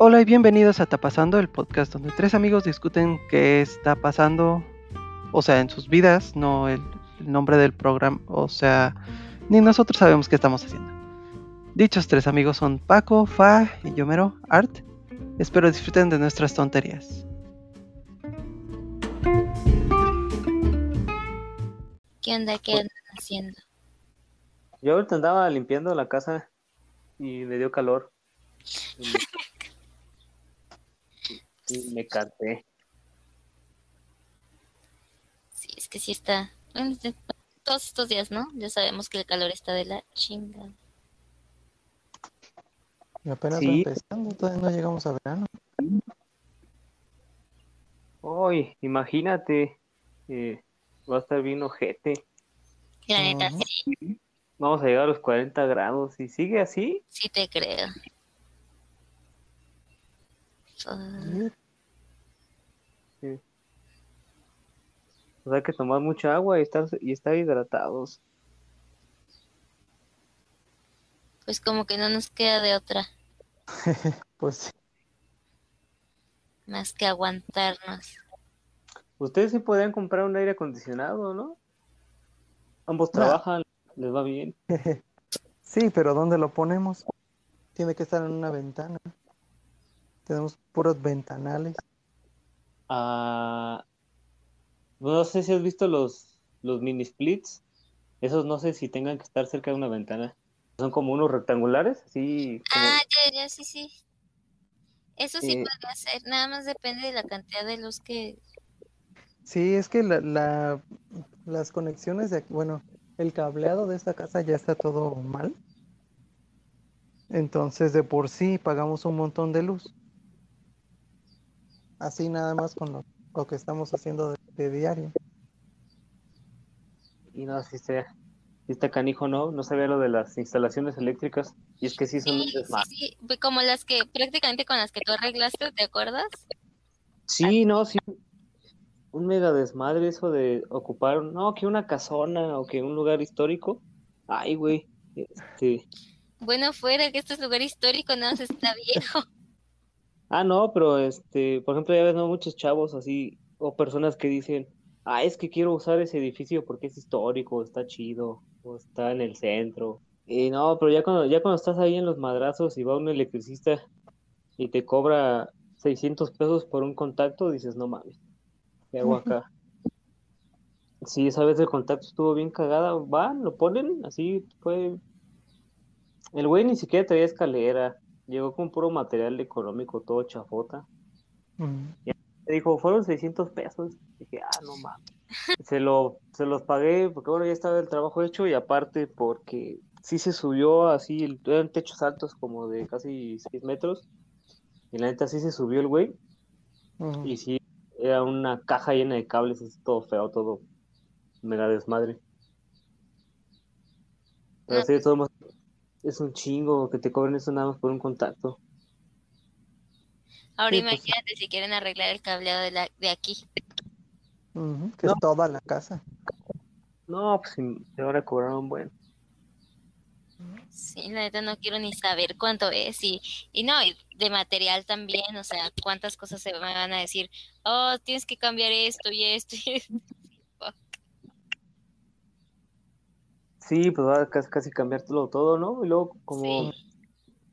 Hola y bienvenidos a Tapasando, el podcast donde tres amigos discuten qué está pasando, o sea, en sus vidas, no el, el nombre del programa, o sea, ni nosotros sabemos qué estamos haciendo. Dichos tres amigos son Paco, Fa y Yomero Art. Espero disfruten de nuestras tonterías. ¿Qué onda? ¿Qué andan haciendo? Yo ahorita andaba limpiando la casa y me dio calor. Y me cansé. Sí, es que sí está. bueno, Todos estos días, ¿no? Ya sabemos que el calor está de la chinga. Y apenas Sí. va empezando, todavía no llegamos a verano. Uy, imagínate, eh, va a estar bien ojete. La neta, sí, Vamos a llegar a los 40 grados. Y sigue así, sí te creo. Ah, pues hay que tomar mucha agua y estar, y estar hidratados. Pues como que no nos queda de otra Pues más que aguantarnos. Ustedes sí podrían comprar un aire acondicionado, ¿no? Ambos No. trabajan, les va bien. sí, pero ¿dónde lo ponemos? Tiene que estar en una ventana. Tenemos puros ventanales. Ah, no sé si has visto los, los mini splits. Esos no sé si tengan que estar cerca de una ventana. Son como unos rectangulares, así como... Ah, ya, ya, sí, sí. Eso sí Eh. podría ser, nada más depende de la cantidad de luz que... Sí, es que la, la- las conexiones de aquí, bueno, el cableado de esta casa ya está todo mal. Entonces, de por sí pagamos un montón de luz. Así nada más con lo, lo que estamos haciendo de, de diario. Y no, si está, sí está canijo, ¿no? No sabía lo de las instalaciones eléctricas. Y es que sí son un Sí, sí, como las que prácticamente con las que tú arreglaste, ¿te acuerdas? Sí, no, sí. Un mega desmadre eso de ocupar, no, que una casona o que un lugar histórico. Ay, güey. Este, Bueno, fuera que este es lugar histórico, nada más está viejo. Ah, no, pero este, por ejemplo, ya ves, ¿no? Muchos chavos así, o personas que dicen, ah, es que quiero usar ese edificio porque es histórico, está chido, o está en el centro. Y no, pero ya cuando, ya cuando estás ahí en los madrazos y va un electricista y te cobra 600 pesos por un contacto, dices, no mames, ¿qué hago acá? Sí, esa vez el contacto estuvo bien cagada, van, lo ponen, así fue. El güey ni siquiera traía escalera, llegó con puro material económico, todo chafota. Mm. Me dijo, fueron 600 pesos. Dije, ah, no mames. Se lo, se los pagué porque, bueno, ya estaba el trabajo hecho y aparte porque sí se subió así, eran techos altos como de casi 6 metros. Y la neta sí se subió el güey y sí, era una caja llena de cables, así todo feo, todo mega desmadre. Pero No, sí, de todos modos, es un chingo que te cobren eso nada más por un contacto. Ahora Sí, pues, imagínate si quieren arreglar el cableado de, la, de aquí. Que No. es toda la casa. No, pues ahora cobraron bueno. Sí, la neta no quiero ni saber cuánto es y, y no, y de material también, o sea, cuántas cosas se me van a decir, oh, tienes que cambiar esto y esto y esto. Sí, pues va a casi, casi cambiártelo todo, ¿no? Y luego, como Sí,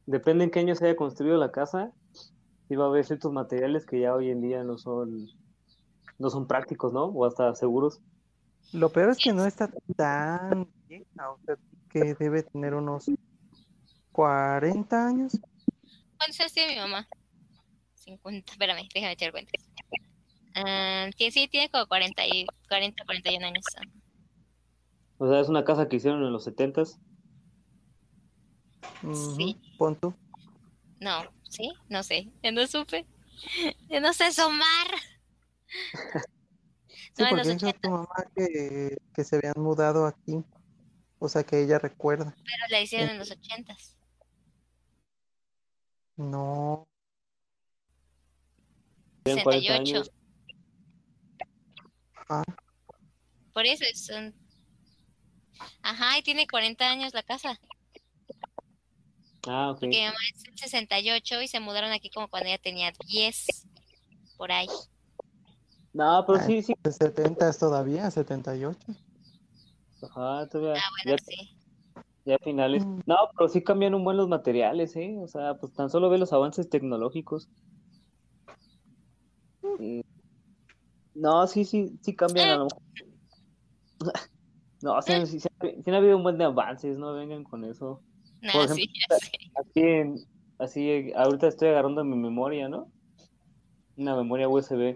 depende en qué año se haya construido la casa, sí va a haber ciertos materiales que ya hoy en día no son, no son prácticos, ¿no? O hasta seguros. Lo peor es que no está tan vieja, o sea, que debe tener unos 40 años. ¿cuántos años tiene mi mamá? 50, espérame, déjame echar cuentas. Que sí, tiene como 40, y, 40, 41 años. O sea, es una casa que hicieron en los setentas. Ujú, Sí. Pon tú. No, ¿sí? No sé, ya no supe. Ya no sé sumar. Sí, No, en los porque dijo tu 80, mamá que, que se habían mudado aquí. O sea, que ella recuerda. pero la hicieron en los 80. No, Tienen 40 68. años. ah, Por eso son. Ajá, y tiene 40 años la casa. Ah, ok. Que mi mamá es del 68 y se mudaron aquí como cuando ella tenía 10, por ahí. No, pero Ah, sí, sí. De 70 es todavía, 78. Ajá, todavía. Ah, ya, bueno, sí. ya finales. Mm. No, pero sí cambian un buen los materiales, ¿eh? O sea, pues tan solo ve los avances tecnológicos. Mm. No, sí, sí, sí cambian a lo mejor. No, sí, sí, sí, sí han habido un buen de avances, no vengan con eso. Nah, Por sí, ejemplo, ya sé. Así, eh, ahorita estoy agarrando mi memoria, ¿no? Una memoria USB.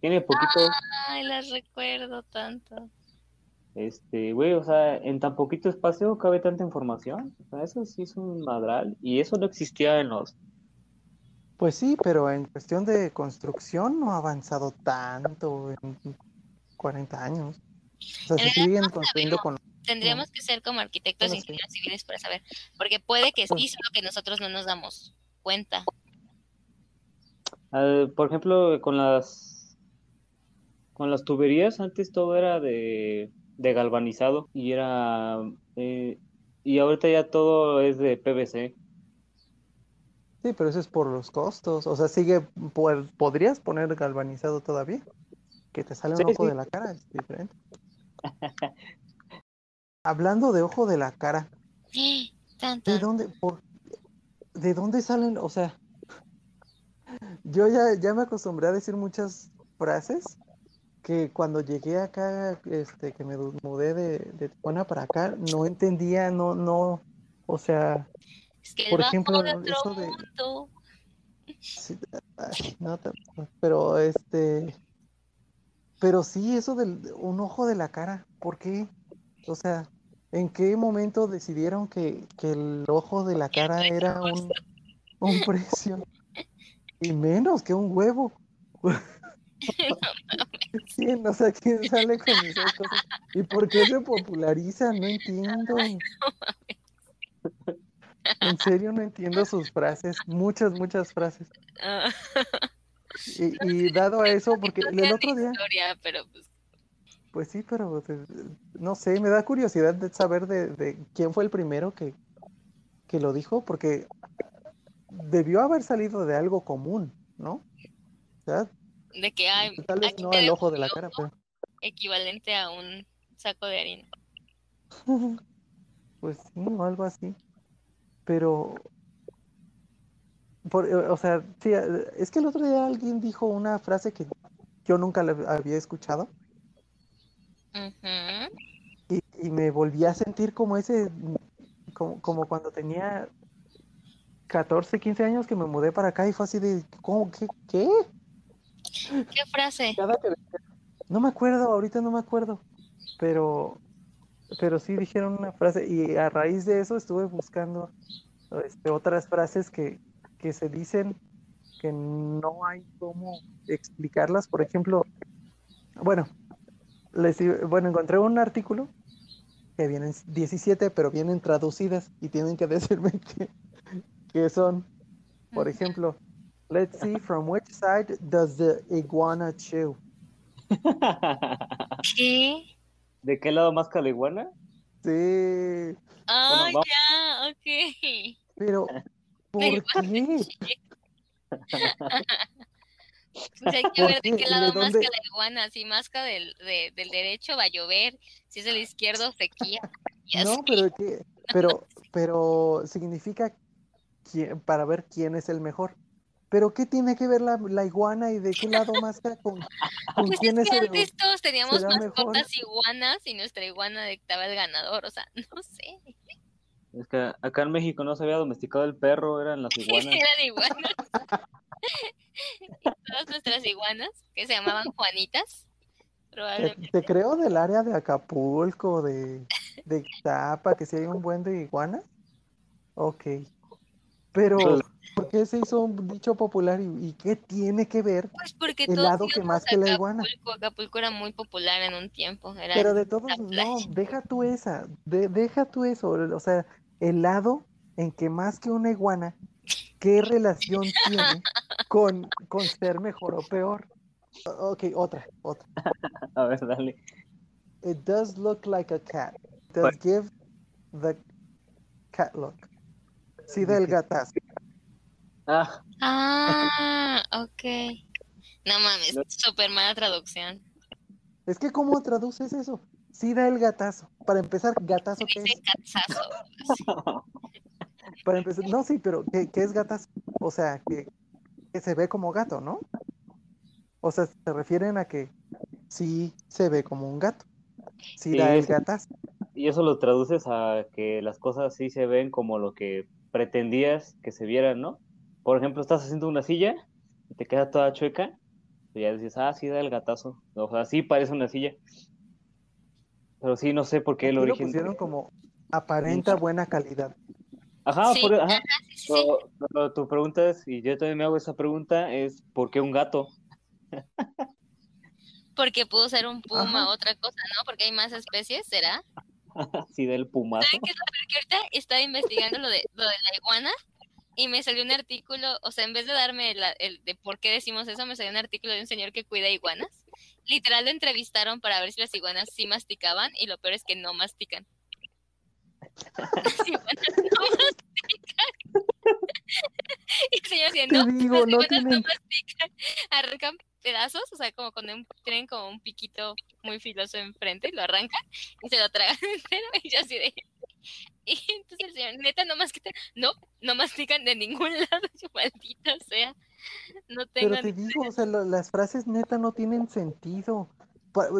Tiene poquito, Ay, las recuerdo tanto. este, güey, o sea, en tan poquito espacio cabe tanta información. O sea, eso sí es un madral. Y eso no existía en los. Pues sí, pero en cuestión de construcción no ha avanzado tanto en 40 años. O sea, En se realidad siguen no construyendo sabemos. con... Tendríamos que ser como arquitectos e ingenieros civiles para saber, porque puede que sí, solo que nosotros no nos damos cuenta. Ah, por ejemplo, con las. Con las tuberías, antes todo era de, de galvanizado y era. eh, y ahorita ya todo es de PVC. Sí, pero eso es por los costos. O sea, sigue... por- ¿Podrías poner galvanizado todavía? Que te sale un Sí, ojo sí. de la cara, es diferente. Hablando de ojo de la cara, ¿De dónde, por, de dónde salen? O sea, yo ya, ya me acostumbré a decir muchas frases que cuando llegué acá, este, que me mudé de, de Tijuana para acá, no entendía, no, no, o sea, Es que el por ejemplo, de otro eso de- mundo. sí, ay, no, tampoco, pero este, pero sí, eso del un ojo de la cara, ¿por qué? O sea, ¿en qué momento decidieron que, que el ojo de la cara era un, un precio? Y menos que un huevo. ¿Quién? O sea, ¿quién sale con esas cosas? ¿Y por qué se populariza? No entiendo. En serio, no entiendo sus frases. Muchas, muchas frases. Y, y dado a eso, porque no el otro día, historia, pero pues, pues sí, pero eh, no sé, me da curiosidad de saber de, de quién fue el primero que, que lo dijo, porque debió haber salido de algo común, ¿no? O sea, de que hay tal vez no dejo ojo de la cara, ojo, equivalente a un saco de harina. pero pues sí, o algo así. Pero, por- o sea, sí, eh, es que el otro día alguien dijo una frase que yo nunca la había escuchado. Y, y me volví a sentir como ese, como, como cuando tenía 14, 15 años que me mudé para acá y fue así de, ¿cómo, qué, qué? ¿Qué frase? No me acuerdo, ahorita no me acuerdo, pero, pero sí dijeron una frase y a raíz de eso estuve buscando este, otras frases que, que se dicen que no hay cómo explicarlas. Por ejemplo, bueno, les, bueno, encontré un artículo que vienen 17, pero vienen traducidas y tienen que decirme qué, qué son. Por ejemplo, let's see from which side does the iguana chew. ¿Qué? ¿De qué lado más caliguana? Sí, Ah, vamos. ya, ok. pero ¿por qué? Pues hay que ¿Por ver de qué? qué ¿Y lado de masca la iguana. Si masca del, de- del derecho va a llover, si es del izquierdo sequía. Y No, así. pero que, pero, pero significa quién- para ver quién es el mejor. Pero ¿qué tiene que ver la, la iguana y de qué lado más con, con Pues quién es es que el antes todos teníamos será mejor? mascotas iguanas y nuestra iguana dictaba el ganador. O sea, no sé. Es que acá en México no se había domesticado el perro, eran las iguanas. Eran iguanas. todas nuestras iguanas, que se llamaban Juanitas, Te, probablemente. te creo del área de Acapulco, de, de Tapa, que si hay un buen de iguana. Ok. Pero, ¿por qué se hizo un dicho popular y, y qué tiene que ver? Pues porque El lado que más que la iguana. Acapulco. Acapulco era muy popular en un tiempo. Era Pero de todos, no, deja tú esa, de- deja tú eso, o sea, el lado en que más que una iguana, ¿qué relación tiene con, con ser mejor o peor? Ok, otra, otra. A ver, dale. It does look like a cat. Does What? give the cat look. Sí da el gatazo. Ah, Ah, ok. No mames, No. súper mala traducción. Es que ¿cómo traduces eso? Sí da el gatazo. Para empezar, gatazo qué es? cazazo. Para empezar, no, sí, pero ¿qué, qué es gatazo? O sea, que, que se ve como gato, ¿no? O sea, se refieren a que sí se ve como un gato. Sí da el es- gatazo. y eso lo traduces a que las cosas sí se ven como lo que pretendías que se vieran, ¿no? Por ejemplo, estás haciendo una silla y te queda toda chueca, y ya dices, ah, sí da el gatazo. O sea, sí parece una silla. Pero sí, no sé por qué el Aquí lo origen. pusieron como aparenta buena calidad. Ajá, Sí, por- ajá. Sí, sí, sí. Pero- pero tu pregunta es, y yo también me hago esa pregunta, es ¿por qué un gato? Porque pudo ser un puma Ajá. otra cosa, ¿no? Porque hay más especies, ¿será? Si da el pumazo. ¿Saben qué es lo? Que ahorita estaba investigando lo de, lo de la iguana y me salió un artículo, o sea, en vez de darme el de por qué decimos eso, me salió un artículo de un señor que cuida iguanas. Literal lo entrevistaron para ver si las iguanas sí masticaban y lo peor es que no mastican. Las iguanas no mastican. y el señor no, digo, las no iguanas no tienen- mastican, arrancan pedazos, o sea, como un, tienen como un piquito muy filoso enfrente y lo arrancan y se lo tragan entero y yo así de... Y entonces el señor, neta, no mastican, no, no mastican de ningún lado, yo maldita sea, no Pero tengan... te digo, o sea, lo- las frases neta no tienen sentido.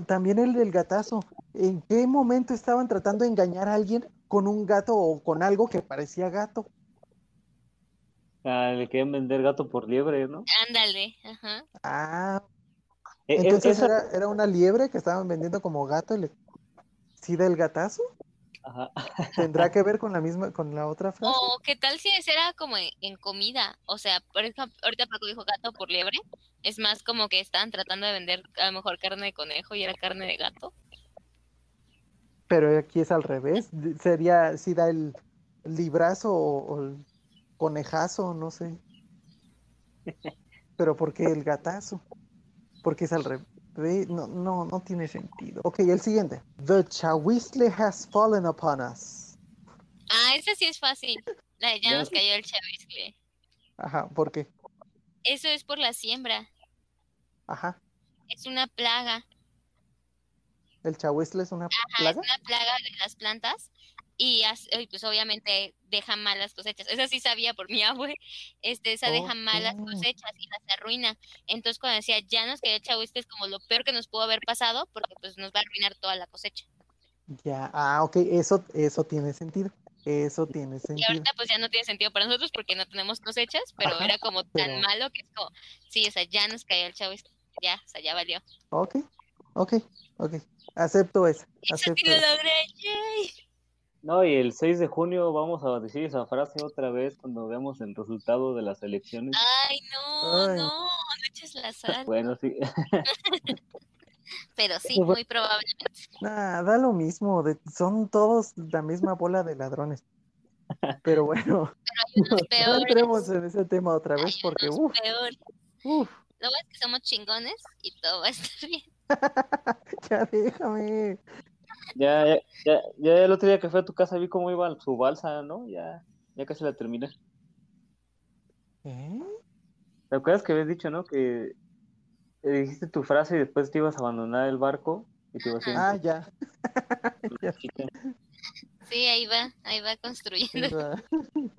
También el del gatazo. ¿En qué momento estaban tratando de engañar a alguien con un gato o con algo que parecía gato? Ah, le quieren vender gato por liebre, ¿no? Ándale, ajá. Ah, E- e- entonces esa- era, era una liebre que estaban vendiendo como gato y le... ¿Sí del gatazo? Ajá. ¿Tendrá que ver con la misma, con la otra frase? O qué tal si ese era como en, en comida, o sea, por ejemplo, ahorita Paco dijo gato por liebre, es más como que estaban tratando de vender a lo mejor carne de conejo y era carne de gato. Pero aquí es al revés. Sería, si da el librazo o, o el conejazo, no sé. Pero ¿por qué el gatazo? Porque es al revés. No, no, no tiene sentido. Ok, el siguiente. The chahuizle has fallen upon us. Ah, ese sí es fácil. La de ya nos cayó el chaviscle. Ajá, ¿por qué? Eso es por la siembra, Ajá. es una plaga. ¿El chahuizle es una Ajá, plaga? es una plaga de las plantas y y, pues obviamente deja malas cosechas. Esa sí sabía por mi abue, este, esa deja malas cosechas y las arruina. Entonces cuando decía ya nos el chahuiste es como lo peor que nos pudo haber pasado porque pues nos va a arruinar toda la cosecha. Ya, ah, ok, eso, eso tiene sentido. Eso tiene Y sentido. ahorita pues ya no tiene sentido para nosotros porque no tenemos cosechas, pero Ajá, era como tan pero- malo que es como, sí, o sea, ya nos cayó el chahuiste, ya, o sea, ya valió. Ok, ok, ok. Acepto esa. Eso Acepto sí lo logré, yay. No, y el 6 de junio vamos a decir esa frase otra vez cuando veamos el resultado de las elecciones. Ay, no, Ay. no, no eches la sal. Bueno, sí. Pero sí, muy probablemente. Nah, da lo mismo, de- son todos la misma bola de ladrones. Pero bueno, Hay unos no entremos en ese tema otra Hay vez porque, peores. uff, Lo bueno es que somos chingones y todo va a estar bien. ya déjame. Ya, ya, ya, ya el otro día que fui a tu casa vi cómo iba su balsa, ¿no? Ya, ya casi la terminé. ¿Eh? ¿Te acuerdas que habías dicho, no? Que dijiste tu frase y después te ibas a abandonar el barco y te ibas a ir Ah, ya. Sí, ahí va, ahí va construyendo. va.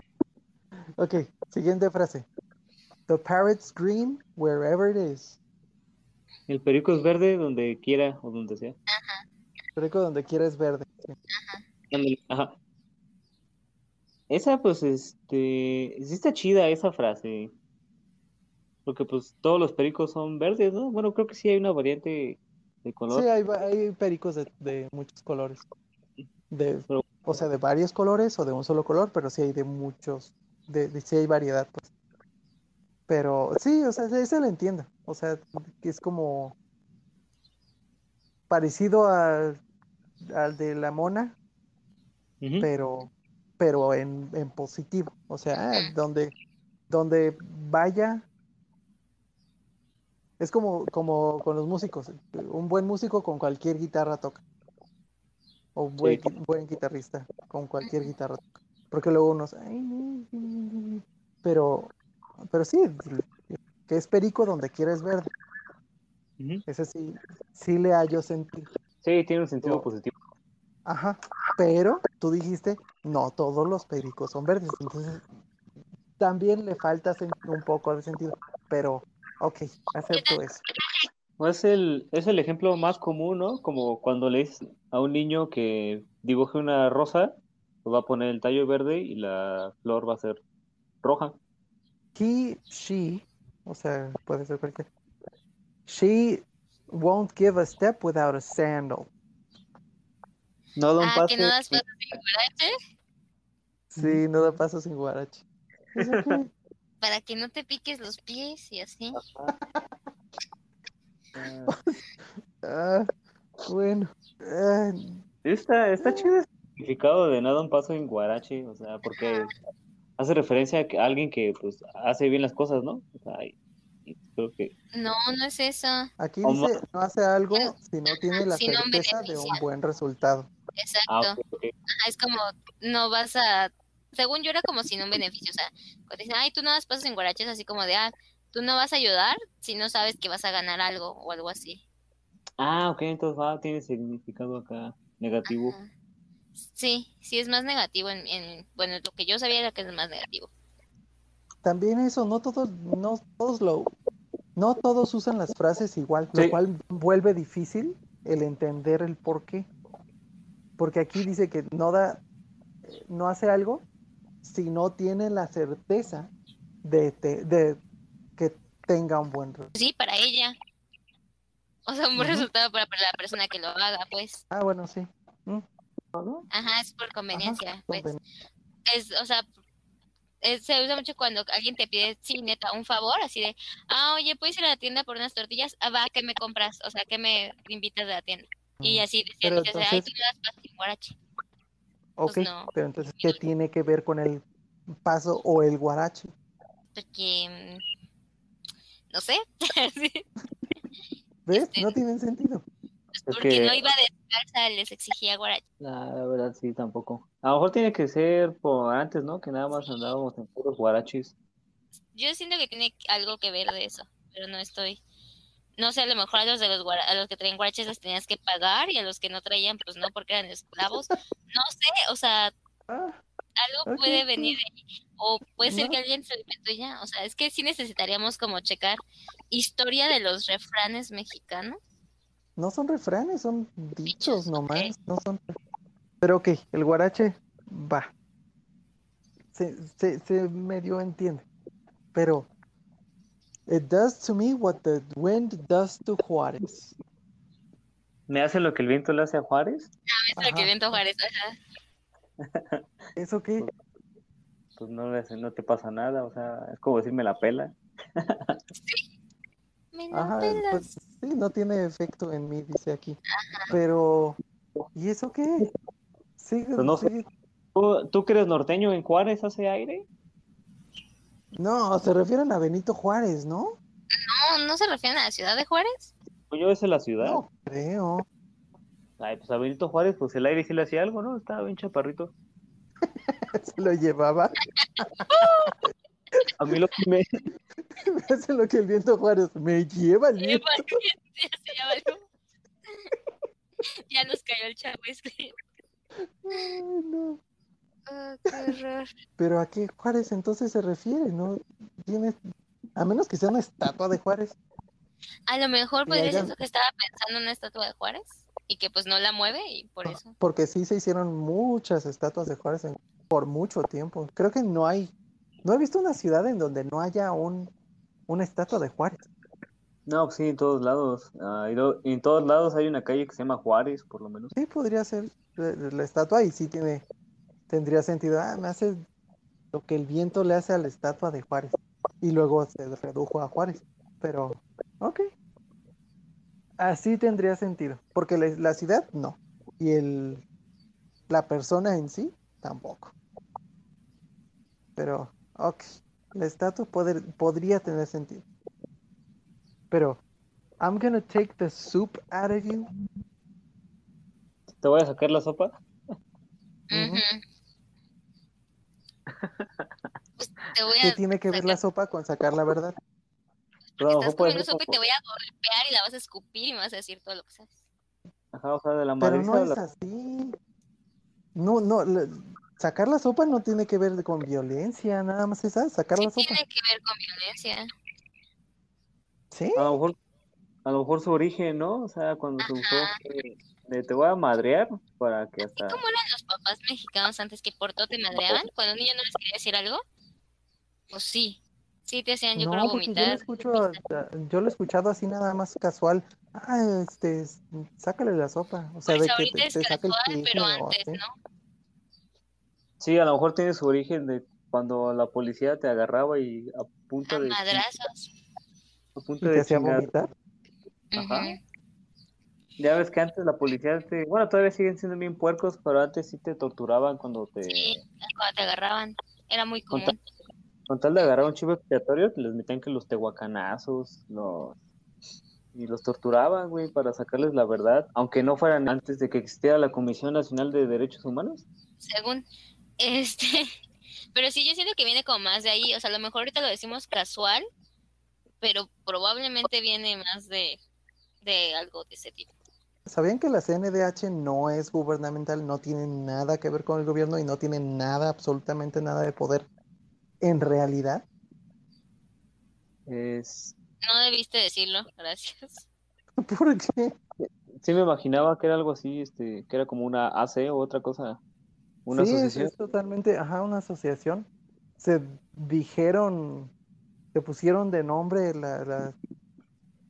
Ok, siguiente frase. The parrot's green wherever it is. El perico es verde donde quiera o donde sea. Perico donde quiera es verde. sí. Ajá. Esa, pues, este, sí está chida esa frase. Porque, pues, todos los pericos son verdes, ¿no? Bueno, creo que sí hay una variante de color. Sí, hay, pericos de, de muchos colores. De, Pero- o sea, de varios colores o de un solo color, pero sí hay de muchos. De, de- sí hay variedad, pues. Pero sí, o sea, ese lo entiendo. O sea, que es como parecido al, al de la mona, pero, pero en, en positivo. O sea, ah, donde, donde vaya. Es como, como con los músicos. Un buen músico con cualquier guitarra toca. O un buen, Sí. gui- buen guitarrista con cualquier guitarra toca. Porque luego unos, ay, no, Pero, pero sí, que es perico donde quieres ver. Ese sí, sí le hallo sentido. Sí, tiene un sentido No. positivo. Ajá, pero tú dijiste, no todos los pericos son verdes, entonces también le falta un poco de sentido, pero ok, acepto eso. Es el, es el ejemplo más común, ¿no? Como cuando le dices a un niño que dibuje una rosa, pues va a poner el tallo verde y la flor va a ser roja. He, she, o sea, puede ser cualquier. She won't give a step without a sandal. No da un Ah, paso. que no das pasos sin guarache Sí, no da paso sin guarache. Para que no te piques los pies y así. Ah, bueno, ah, Está, está chido el significado de nada un paso en guarache, o sea, porque hace referencia a, alguien que pues hace bien las cosas, ¿no? O sea, creo que No, no es eso. aquí dice, no hace algo si no tiene la Si no certeza de un buen resultado. Exacto. ah. Ajá, es como, no vas a, según yo era como sin un beneficio, o sea, cuando dicen, ay, tú no das pasos en guaraches, así como de, ah, tú no vas a ayudar si no sabes que vas a ganar algo o algo así. Ah, ok, entonces va, tiene significado acá negativo. Ajá. Sí, sí es más negativo en, en- bueno, lo que yo sabía era que es más negativo. También eso, no todos, no todos lo, no todos usan las frases igual, lo cual vuelve difícil el entender el por qué. Porque aquí dice que no da, no hace algo si no tiene la certeza de, te- de que tenga un buen resultado. Sí, para ella. O sea, un buen resultado para, para la persona que lo haga, pues. Ah, bueno, sí. Mm, Ajá, es por conveniencia, ajá, pues. es, o sea, es- se usa mucho cuando alguien te pide, sí, neta, un favor, así de, ah, oye, ¿puedes ir a la tienda por unas tortillas? Ah, va, ¿qué me compras? O sea, ¿qué me invitas de la tienda? Y Mm. así decían, dices, ay, entonces- tú me das paso sin guarache. Ok, pues no. pero entonces, ¿qué tiene que ver con el paso o el guarache? Porque, mm, no sé, sí, ¿Ves? Este- No tienen sentido. Porque que- no iba descalza, les exigía guarache. La, la verdad, sí, tampoco. A lo mejor tiene que ser por antes, ¿no? Que nada más andábamos en puros guarachis. Yo siento que tiene algo que ver de eso, pero no estoy. No sé, a lo mejor a los de los guara- a los que traían guaraches los tenías que pagar y a los que no traían, pues no, porque eran esclavos. No sé, o sea, Ah, algo puede venir de ahí. O puede ser No. que alguien se lo inventó ya. O sea, es que sí necesitaríamos como checar historia de los refranes mexicanos. No son refranes, son dichos nomás. No son. Pero ok, el guarache va. Se, se, se medio entiende. Pero. It does to me what the wind does to Juárez. ¿Me hace lo que el viento le hace a Juárez? Es lo que Ajá. viento Juárez. ajá. ¿Eso qué? Pues no, le hace- no te pasa nada, o sea, es como decirme la pela. Me lo Ajá, pelas. pues sí, no tiene efecto en mí, dice aquí. Pero. ¿Y eso qué? Pues no sé. ¿Tú, tú que eres norteño en Juárez hace aire? No, se refieren a Benito Juárez, ¿no? No, ¿no se refieren a la ciudad de Juárez? Pues yo es la ciudad. No creo. Ay, pues a Benito Juárez, pues el aire sí le hacía algo, ¿no? Estaba bien chaparrito. Se lo llevaba. A mí lo que me... Hace lo que el viento Juárez me lleva el viento. ya se llama algo. Ya nos cayó el chavo este. Ay, no. Oh, qué horror. Pero a qué Juárez entonces se refiere, ¿no? Tiene, a menos que sea una estatua de Juárez. A lo mejor allá- ser eso que estaba pensando en una estatua de Juárez y que pues no la mueve y por eso. Porque sí se hicieron muchas estatuas de Juárez en- por mucho tiempo. Creo que no hay, no he visto una ciudad en donde no haya un, una estatua de Juárez. No, pues sí, en todos lados. Ah, en todos lados hay una calle que se llama Juárez, por lo menos. Sí, podría ser la, la estatua y sí tiene, tendría sentido. Ah, me hace lo que el viento le hace a la estatua de Juárez. Y luego se redujo a Juárez. Pero, ok. Así tendría sentido. Porque la, la ciudad, no. Y el, la persona en sí, tampoco. Pero, ok. La estatua poder- podría tener sentido. Pero, I'm gonna take the soup out of you. ¿Te voy a sacar la sopa? Te voy ¿Qué tiene que ver la sopa con sacar la verdad? Lo estás comiendo sopa y te voy a golpear y la vas a escupir y me vas a decir todo lo que sabes. Ajá, o sea, de la Pero no es la- así. No, no, la- sacar la sopa no tiene que ver con violencia, nada más es ah, sacar Sí la sopa. tiene que ver con violencia. ¿Sí? A lo mejor, a lo mejor su origen, ¿no? O sea, cuando se usó de, te voy a madrear para que hasta. ¿Cómo eran los papás mexicanos antes que por todo te madreaban? Cuando un niño no les quería decir algo, pues sí. Sí te hacían, yo No, creo, porque yo lo vomitar. escucho, yo lo he escuchado así nada más casual. Ah, este, sácale la sopa. O sea, Pues de que ahorita te, es te saque el casual, chisme pero o antes. ¿no? Sí, a lo mejor tiene su origen de cuando la policía te agarraba y a punta A de. madrazos. A punta Y te de hacía vomitar. Ajá. Ya ves que antes la policía te. Bueno, todavía siguen siendo bien puercos, pero antes sí te torturaban cuando te. Sí, cuando te agarraban. Era muy Con común. Con tal de agarrar un chivo expiatorio, les metían que los tehuacanazos, los. Y los torturaban, güey, para sacarles la verdad, aunque no fueran antes de que existiera la Comisión Nacional de Derechos Humanos. Según. Este. Pero sí, yo siento que viene como más de ahí. O sea, a lo mejor ahorita lo decimos casual, pero probablemente viene más de, de algo de ese tipo. ¿Sabían que la CNDH no es gubernamental, no tiene nada que ver con el gobierno y no tiene nada, absolutamente nada de poder en realidad? Es... No debiste decirlo, gracias. ¿Por qué? Sí me imaginaba que era algo así, este, que era como una AC o otra cosa, una sí, es, asociación. es totalmente, ajá, una asociación. Se dijeron, se pusieron de nombre la, la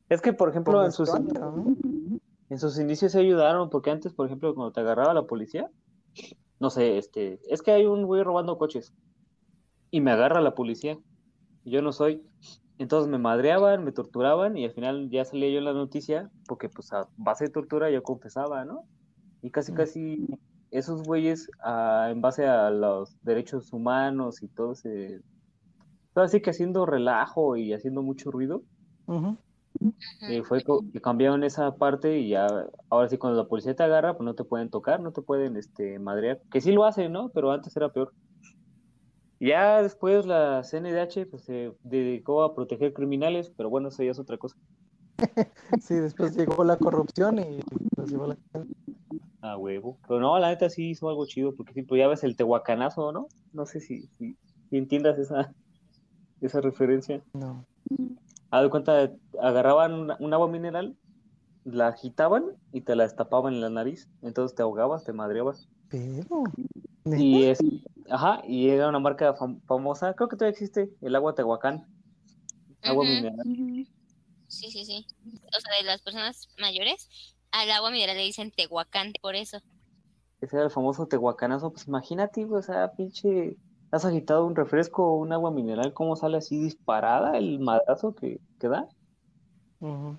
Es que, por ejemplo, en sus, en sus inicios se ayudaron, porque antes, por ejemplo, cuando te agarraba la policía, no sé, este, es que hay un güey robando coches y me agarra la policía y yo no soy. Entonces me madreaban, me torturaban y al final ya salía yo en la noticia porque pues a base de tortura yo confesaba, ¿no? Y casi casi esos güeyes ah, en base a los derechos humanos y todo ese... Todo así que haciendo relajo y haciendo mucho ruido, Ujú. eh, fue co- que cambiaron esa parte y ya, ahora sí cuando la policía te agarra, pues no te pueden tocar, no te pueden este, madrear, que sí lo hacen, ¿no? Pero antes era peor. Ya después la CNDH pues, se dedicó a proteger criminales, pero bueno, eso ya es otra cosa. Sí, después llegó la corrupción y llevó a la A huevo. Pero no, la neta sí hizo algo chido, porque tipo, ya ves el tehuacanazo, ¿no? No sé si, si, si entiendas esa, esa referencia. No. Haz de cuenta, agarraban una- un agua mineral, la agitaban y te la destapaban en la nariz. Entonces te ahogabas, te madreabas. Pero, Y es, ajá, y era una marca fam- famosa, creo que todavía existe, el agua Tehuacán. Agua mineral. Sí, sí, sí. O sea, de las personas mayores, al agua mineral le dicen Tehuacán, por eso. Ese era el famoso Tehuacanazo. Pues imagínate, o sea, pinche, has agitado un refresco o un agua mineral, cómo sale así disparada el madrazo que, que da. ujú.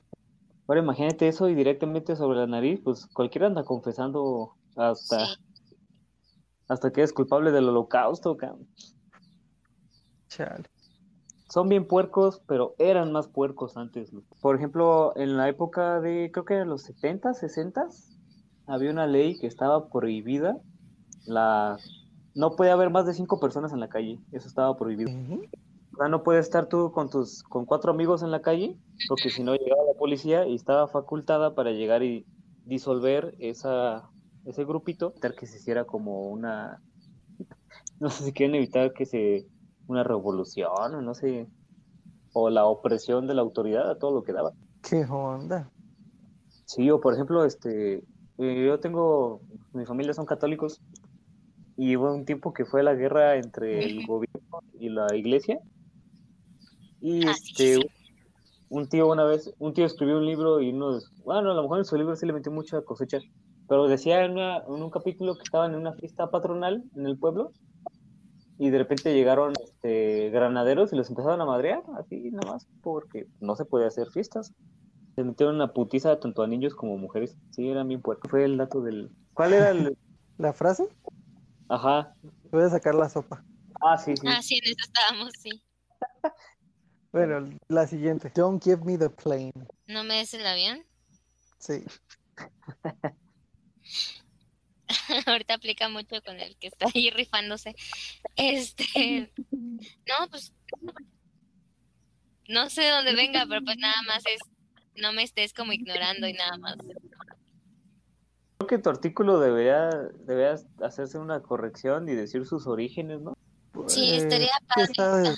Ahora imagínate eso y directamente sobre la nariz, pues cualquiera anda confesando hasta, Sí. hasta que es culpable del holocausto, cabrón. Chale. Son bien puercos, pero eran más puercos antes. Por ejemplo, en la época de, creo que en los 70, 60, había una ley que estaba prohibida. La... No puede haber más de cinco personas en la calle. Eso estaba prohibido. ¿Eh? O sea, no puedes estar tú con tus con cuatro amigos en la calle, porque si no llegaba la policía y estaba facultada para llegar y disolver esa ese grupito, evitar que se hiciera como una no sé si quieren evitar que se una revolución o no sé o la opresión de la autoridad a todo lo que daba. ¿Qué onda? Sí, o por ejemplo, este eh, yo tengo mi familia son católicos y hubo un tiempo que fue la guerra entre el gobierno y la iglesia. Y Ah, este, un tío una vez, un tío escribió un libro y uno, bueno, a lo mejor en su libro sí le metió mucha cosecha, pero decía en, una- en un capítulo que estaban en una fiesta patronal en el pueblo y de repente llegaron este, granaderos y los empezaron a madrear, así nomás, porque no se puede hacer fiestas. Se metieron una putiza tanto a niños como mujeres. Sí, eran bien puercos. Fue el dato del... ¿Cuál era el...? ¿La frase? Ajá. Voy a sacar la sopa. Ah, sí, sí. Ah, sí, en eso estábamos, sí. Bueno, la siguiente. Don't give me the plane. ¿No me des el avión? Sí. ahorita aplica mucho con el que está ahí rifándose. Este, no, pues no sé de dónde venga, pero pues nada más es, no me estés como ignorando y nada más. Creo que tu artículo debería, debería hacerse una corrección y decir sus orígenes, ¿no? Sí, Eh, estaría padre. está-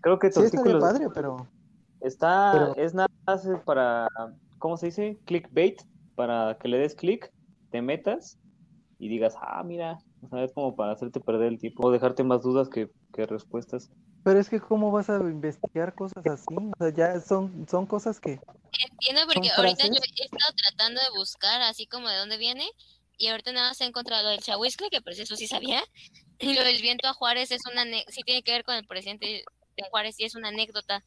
Creo que tu sí estaría artículo padre, pero está, pero- es nada más para, ¿cómo se dice? Clickbait, para que le des clic, te metas y digas, ah, mira, o sea, es como para hacerte perder el tiempo o dejarte más dudas que, que respuestas. pero es que cómo vas a investigar cosas así, o sea, ya son son cosas que Entiendo porque ¿Son ahorita yo he estado tratando de buscar así como de dónde viene y ahorita nada más he encontrado lo del chahuiscle, que pues eso sí sabía, y lo del viento a Juárez es una, sí tiene que ver con el presidente de Juárez y es una anécdota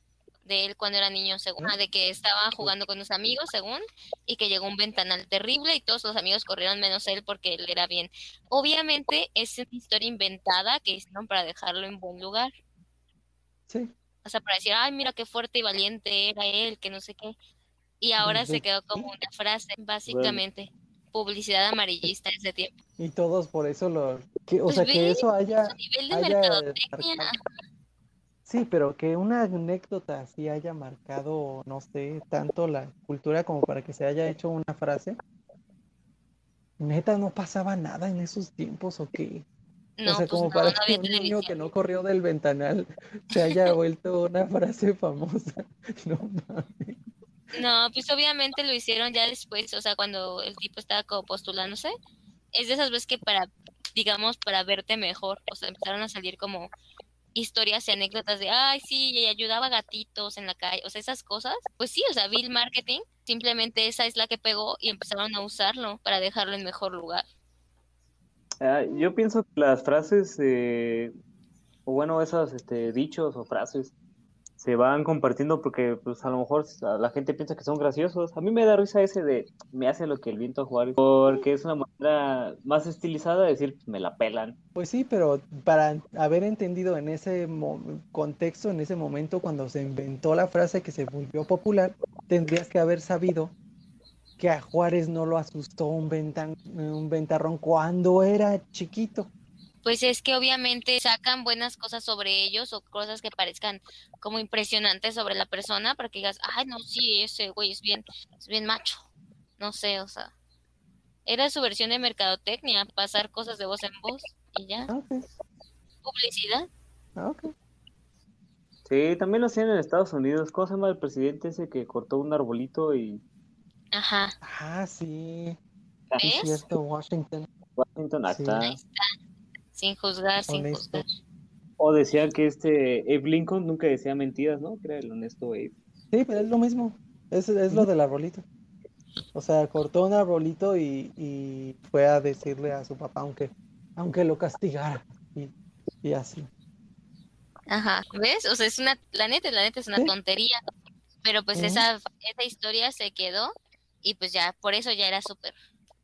de él cuando era niño, según, ah, de que estaba jugando con unos amigos, según, y que llegó un ventanal terrible y todos los amigos corrieron menos él porque él era bien. Obviamente es una historia inventada que hicieron para dejarlo en buen lugar. sí, O sea, para decir, ay, mira qué fuerte y valiente era él, que no sé qué. Y ahora se Desde quedó como una frase, básicamente. Publicidad amarillista en ese tiempo. y todos por eso lo que, o Pues sea, que eso haya A nivel de haya mercadotecnia. Sí, pero que una anécdota así haya marcado, no sé, tanto la cultura como para que se haya hecho una frase. Neta, no pasaba nada en esos tiempos o qué. No, o sea, pues como no, para no que un niño que no corrió del ventanal se haya vuelto una frase famosa. No mames. No, pues obviamente lo hicieron ya después, o sea, cuando el tipo estaba como postulándose. Es de esas veces que para, digamos, para verte mejor, o sea, empezaron a salir como historias y anécdotas de, ay, sí, y ayudaba a gatitos en la calle, o sea, esas cosas. Pues sí, o sea, Bill Marketing, simplemente esa es la que pegó y empezaron a usarlo para dejarlo en mejor lugar. Ah, yo pienso que las frases, eh, o bueno, esos este, dichos o frases se van compartiendo porque pues a lo mejor la gente piensa que son graciosos. A mí me da risa ese de me hace lo que el viento Juárez, porque es una manera más estilizada de decir me la pelan. Pues sí, pero para haber entendido en ese contexto, en ese momento cuando se inventó la frase que se volvió popular, tendrías que haber sabido que a Juárez no lo asustó un, ventan- un ventarrón cuando era chiquito. Pues es que obviamente sacan buenas cosas sobre ellos o cosas que parezcan como impresionantes sobre la persona para que digas, ay, no, sí, ese güey es bien, es bien macho. No sé, o sea, era su versión de mercadotecnia, pasar cosas de voz en voz y ya, Ah, publicidad. ah, ok. Sí, también lo hacían en Estados Unidos. ¿Cómo se llama el presidente ese que cortó un arbolito y Ajá, Ah, sí, sí, ¿ves? cierto, Washington. Washington Sí. acá? Ahí está, sin juzgar, sin juzgar. O decían que este Abe Lincoln nunca decía mentiras, ¿no? Que era el honesto Abe. Sí, pero es lo mismo, es, es lo del arbolito. O sea, cortó un arbolito y, y fue a decirle a su papá, aunque, aunque lo castigara, y, y así. Ajá, ¿ves? O sea, es una, la neta, la neta es una Sí. tontería, pero pues Ujú. esa, esa historia se quedó y pues ya, por eso ya era súper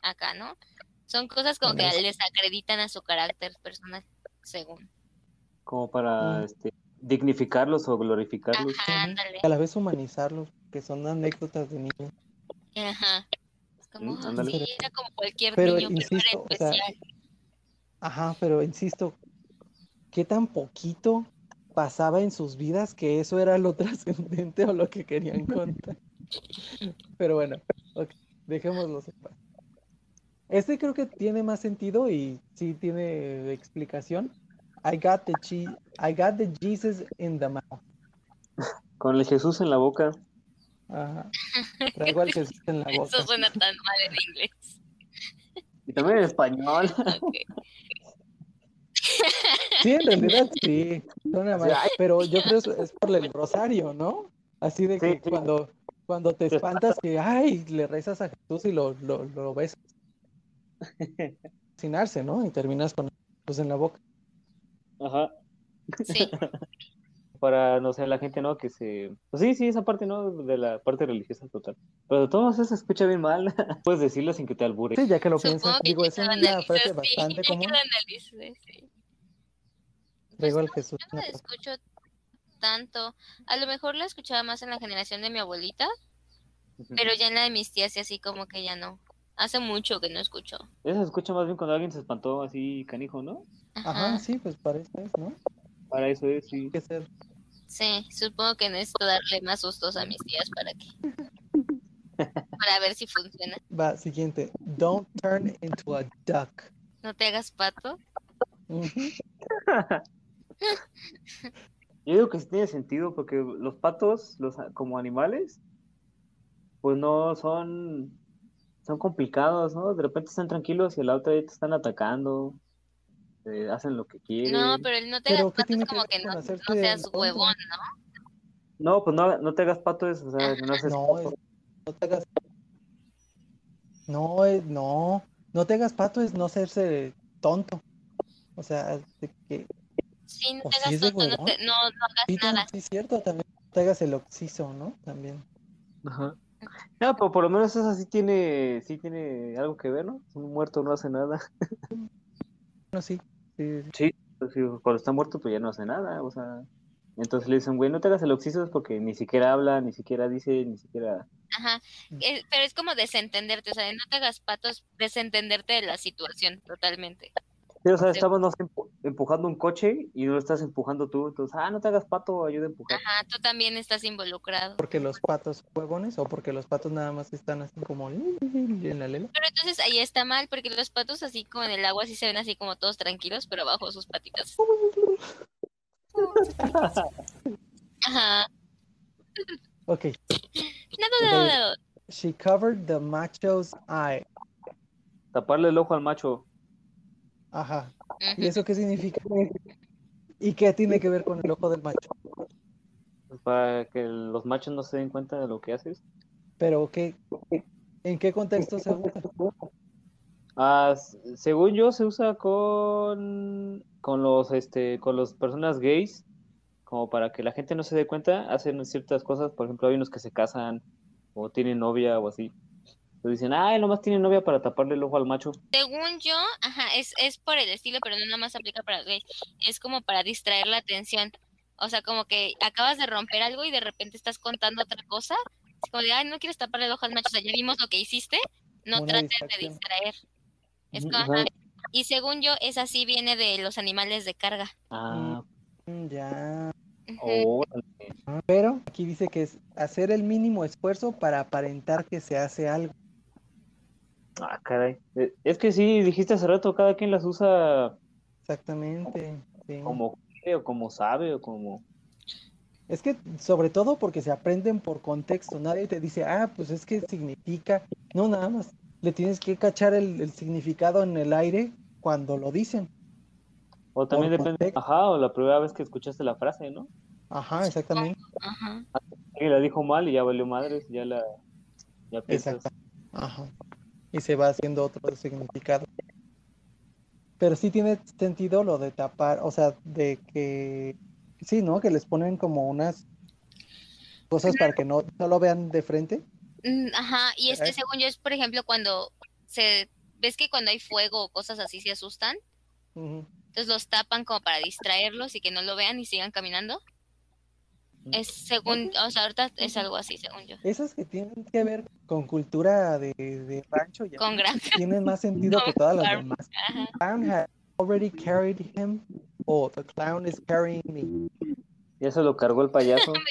acá, ¿no? Son cosas como que les acreditan a su carácter personal, según. Como para Mm. este, dignificarlos o glorificarlos. Ajá, Ujú. ándale. Y a la vez humanizarlos, que son anécdotas de niños. Ajá. Es como, Mm, "Ah, ándale. sí, era como cualquier Pero niño, pero insisto, o era sea, especial. Ajá, pero insisto, ¿qué tan poquito pasaba en sus vidas que eso era lo trascendente o lo que querían contar? Pero bueno, ok, dejémoslo en paz. Este creo que tiene más sentido y sí tiene explicación. I got the che- I got the Jesus in the mouth. Con el Jesús en la boca. Ajá. Traigo al Jesús en la boca. Eso suena tan mal en inglés. Y también en español. Sí, en realidad sí. suena mal. Pero yo creo que es por el rosario, ¿no? Así de que Sí, sí. cuando, cuando te espantas que, ay, le rezas a Jesús y lo, lo, lo ves cocinarse, ¿no? Y terminas con pues en la boca. Ajá. Sí, Para, no sé, la gente, ¿no? Que se... Pues sí, sí, esa parte, ¿no? De la parte religiosa total. Pero de todos se escucha bien mal. Puedes decirlo sin que te albure. Sí, ya que lo supongo piensas, que digo, es que una frase sí, bastante ya que común. lo analices, sí. Pues no, Jesús yo no la escucho tanto. A lo mejor la escuchaba más en la generación de mi abuelita, pero ya en la de mis tías y así como que ya no. Hace mucho que no escucho. Eso se escucha más bien cuando alguien se espantó así canijo, ¿no? Ajá. Ajá, sí, pues para eso es, ¿no? Para eso es, sí. Hay que ser. Sí, supongo que necesito darle más sustos a mis tías para que. para ver si funciona. Va, siguiente. Don't turn into a duck. No te hagas pato. Yo digo que sí tiene sentido porque los patos, los como animales, pues no son, son complicados, ¿no? De repente están tranquilos y a la otra vez te están atacando, eh, hacen lo que quieren. No, pero el no te hagas ¿qué pato es como que no, no seas tonto? huevón, ¿no? No, pues no, no te hagas pato, es, o sea, no haces No, es- no te hagas. No, es- no. No te hagas pato, es no hacerse tonto. O sea, de que. Sí, no ¿O te hagas tonto, no, te- no, no hagas Sí, nada. sí, es cierto, también. No te hagas el oxiso, ¿no? También. Ajá. No, pero por lo menos eso sí tiene, sí tiene algo que ver, ¿no? Un muerto no hace nada. Bueno, sí. sí, sí. Sí, pues, sí, cuando está muerto pues ya no hace nada, o sea. Entonces le dicen, güey, no te hagas el oxiso porque ni siquiera habla, ni siquiera dice, ni siquiera... Ajá. Eh, pero es como desentenderte, o sea, no te hagas patos, desentenderte de la situación totalmente. Sí, o sea, no empu- empujando un coche y no lo estás empujando tú, entonces, ah, no te hagas pato, ayuda a empujar. Ajá, tú también estás involucrado. Porque los patos huevones o porque los patos nada más están así como en la lela. Pero entonces ahí está mal, porque los patos así como en el agua sí se ven así como todos tranquilos, pero abajo sus patitas. Ajá. Ok. Nada, nada, nada. She covered the macho's eye. Taparle el ojo al macho. Ajá. ¿Y eso qué significa? ¿Y qué tiene que ver con el ojo del macho? para que los machos no se den cuenta de lo que haces. Pero qué, ¿en qué contexto se usa? Ah, según yo se usa con con los este con las personas gays como para que la gente no se dé cuenta, hacen ciertas cosas, por ejemplo, hay unos que se casan o tienen novia o así. Dicen, "Ah, él nomás tiene novia para taparle el ojo al macho." Según yo, ajá, es, es por el estilo, pero no nada más aplica para los gays. Es como para distraer la atención. O sea, como que acabas de romper algo y de repente estás contando otra cosa. Es como de, ay, no quieres taparle el ojo al macho. O sea, ya vimos lo que hiciste. No Una trates distracción. de distraer. Es como, ajá. Y según yo, es así viene de los animales de carga. Ah, Mm, Ya. Pero aquí dice que es hacer el mínimo esfuerzo para aparentar que se hace algo. Ah, caray. Eh, Es que sí, dijiste hace rato, cada quien las usa Exactamente. sí. como quiere o como sabe o como Es que sobre todo porque se aprenden por contexto. Nadie te dice, ah, pues es que significa. No, nada más. Le tienes que cachar el, el significado en el aire cuando lo dicen. o también Por depende, contexto. ajá, o la primera vez que escuchaste la frase, ¿no? Ajá, exactamente. Ajá. Alguien la dijo mal y ya valió madres, ya la ya piensas. Exacto. Ajá. Y se va haciendo otro significado. Pero sí tiene sentido lo de tapar, o sea, de que sí, ¿no? Que les ponen como unas cosas para que no, no lo vean de frente. Mm, Ajá, y es que según yo es, por ejemplo, cuando se, ves que cuando hay fuego o cosas así se asustan, entonces los tapan como para distraerlos y que no lo vean y sigan caminando. Es según, o sea, ahorita es algo así, según yo. Esas que tienen que ver con cultura de, de rancho ya Con granja. tienen más sentido que todas las demás. Ajá. Clown had already carried him. Oh, the clown is carrying me. Ya se lo cargó el payaso.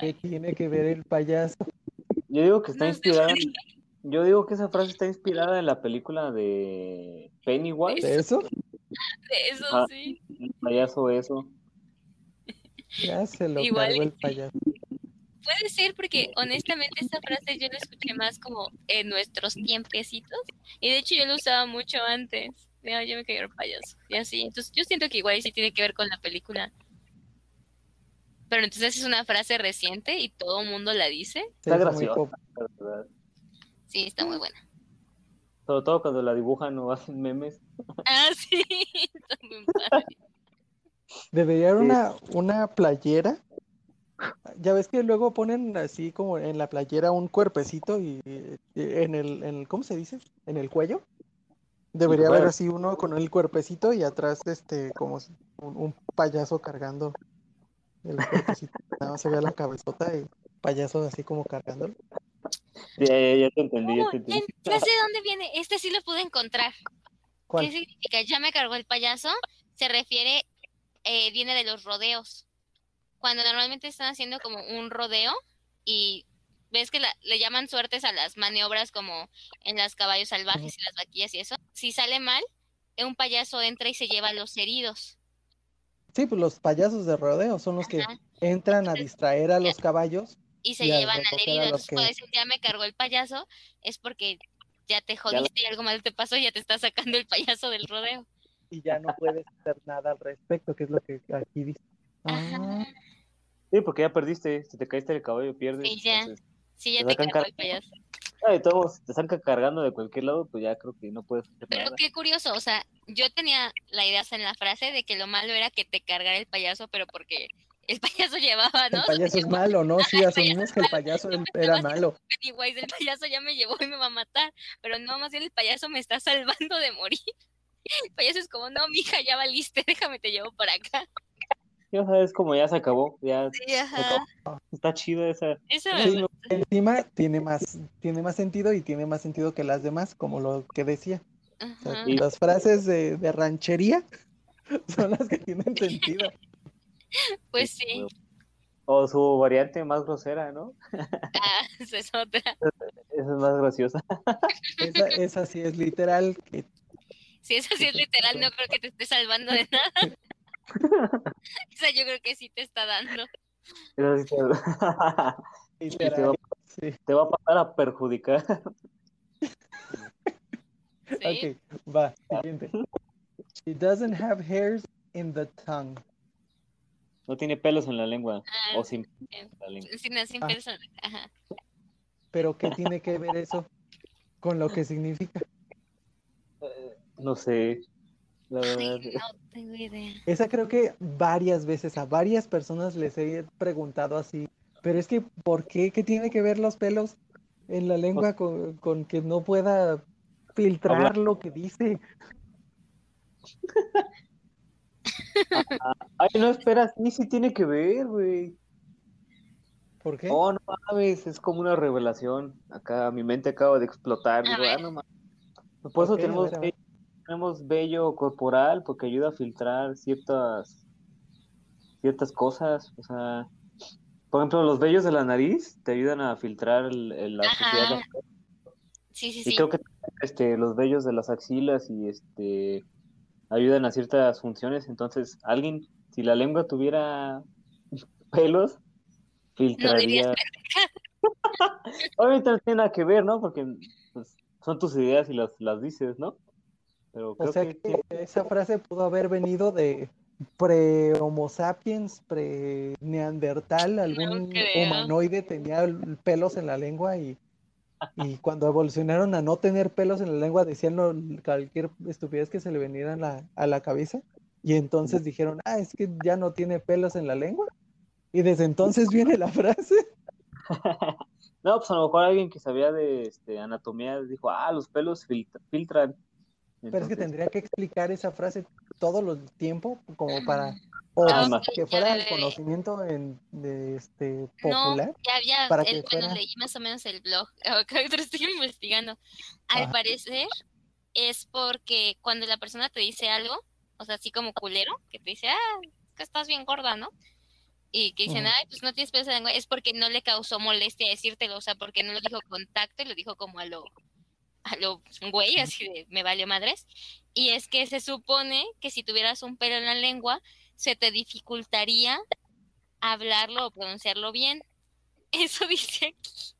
¿Qué tiene que ver el payaso? Yo digo que está No inspirada Yo digo que esa frase está inspirada en la película de Pennywise, ¿De eso? Eso Ah. sí. el payaso eso. Ya se lo Igual el payaso. Puede ser porque honestamente esta frase yo la escuché más como en nuestros tiempecitos y de hecho yo la usaba mucho antes. Mira, yo me caí el payaso y así. Entonces yo siento que igual sí tiene que ver con la película. Pero entonces es una frase reciente y todo el mundo la dice. Está graciosa. Sí, está muy buena. Sobre todo cuando la dibujan o hacen memes. Ah, sí. Debería haber una, una playera. Ya ves que luego ponen así como en la playera un cuerpecito y, y en el, en el- ¿cómo se dice? En el cuello. Debería haber así uno con el cuerpecito y atrás este como un, un payaso cargando el cuerpecito. Nada más se ve la cabezota y payaso así como cargándolo. Ya, ya, ya te entendí, ya te entendí. ya sé de dónde viene. Este sí lo pude encontrar. ¿Qué ¿Cuál? significa? Ya me cargó el payaso. Se refiere, eh, viene de los rodeos. Cuando normalmente están haciendo como un rodeo y ves que la- le llaman suertes a las maniobras como en las caballos salvajes y las vaquillas y eso. Si sale mal, un payaso entra y se lleva a los heridos. Sí, pues los payasos de rodeo son los que entran a distraer a los caballos. Y se Y llevan al herido. Entonces, que- dicen ya me cargó el payaso, es porque ya te jodiste y algo mal te pasó y ya te está sacando el payaso del rodeo. y ya no puedes hacer nada al respecto, que es lo que aquí dice. Ah, Sí, porque ya perdiste. Si te caíste del caballo, pierdes. Sí, ya. entonces- Sí, ya Te cargó el payaso. Ay, todos si te están cargando de cualquier lado, pues ya creo que no puedes hacer Pero nada. qué curioso, o sea, yo tenía la idea en la frase de que lo malo era que te cargara el payaso, pero porque el payaso llevaba, ¿no? el payaso es malo, ¿no? Sí, asumimos que el payaso era malo. Pennywise, el payaso ya me llevó y me va a matar, pero no, más bien el payaso me está salvando de morir. El payaso es como, no, mija, ya valiste, déjame te llevo por acá. Ya sabes como ya se acabó. Ya Sí, ajá. está chido esa. Eso Sí. Encima tiene más, tiene más sentido y tiene más sentido que las demás, como lo que decía. O sea. Y- las frases de, de ranchería son las que tienen sentido. Pues sí, O su variante más grosera, ¿no? ah, esa es otra. Esa es más graciosa. Esa, esa sí es literal. que- Si eso sí es literal, no creo que te esté salvando de nada. Esa yo creo que sí te está dando. Esa sí te- literal, sí. te va a pasar a perjudicar. Sí. Ok, va, siguiente. She doesn't have hairs in the tongue. No tiene pelos en la lengua. Ah, O sin la lengua. Sin, sin Ah. persona. Ajá. Pero ¿qué tiene que ver eso con lo que significa? No sé. La verdad. Ay, no tengo idea. Esa creo que varias veces a varias personas les he preguntado así. Pero es que, ¿por qué? ¿Qué tiene que ver los pelos en la lengua con, con que no pueda filtrar lo que dice? Ay, no esperas, ni si tiene que ver, güey. ¿Por qué? Oh, no mames, es como una revelación. Acá mi mente acaba de explotar. Digo, ah, no mames. Por eso Ok, a tenemos, ver. vello, tenemos vello corporal, porque ayuda a filtrar ciertas, ciertas cosas. O sea, por ejemplo, los vellos de la nariz te ayudan a filtrar el- el- la Ajá. suciedad. Sí, sí, Y sí. creo que este, los vellos de las axilas y este ayudan a ciertas funciones. Entonces, alguien, si la lengua tuviera pelos, No filtraría. Obviamente no tiene nada que ver, ¿no? Porque pues, son tus ideas y las, las dices, ¿no? Pero O sea que, que esa frase pudo haber venido de pre-Homo sapiens, pre-Neandertal, algún humanoide tenía pelos en la lengua y, y cuando evolucionaron a no tener pelos en la lengua decían cualquier estupidez que se le veniera a la, a la cabeza y entonces dijeron, ah, es que ya no tiene pelos en la lengua. Y desde entonces viene la frase. no, pues a lo mejor alguien que sabía de este, anatomía dijo, ah, los pelos filtra- filtran. Pero es que tendría que explicar esa frase todo el tiempo como para o Ah, que fuera el conocimiento en, de este No, popular. ya había, para el- que bueno, fuera- leí más o menos el blog, acá lo estoy investigando. Al Ah. parecer es porque cuando la persona te dice algo, o sea, así como culero, que te dice, ah, es que estás bien gorda, ¿no? Y que dicen, ay, pues no tienes pelos en la lengua, es porque no le causó molestia decírtelo, o sea, porque no lo dijo con tacto y lo dijo como a lo, a lo güey, así de me valió madres. Y es que se supone que si tuvieras un pelo en la lengua, se te dificultaría hablarlo o pronunciarlo bien. Eso dice aquí.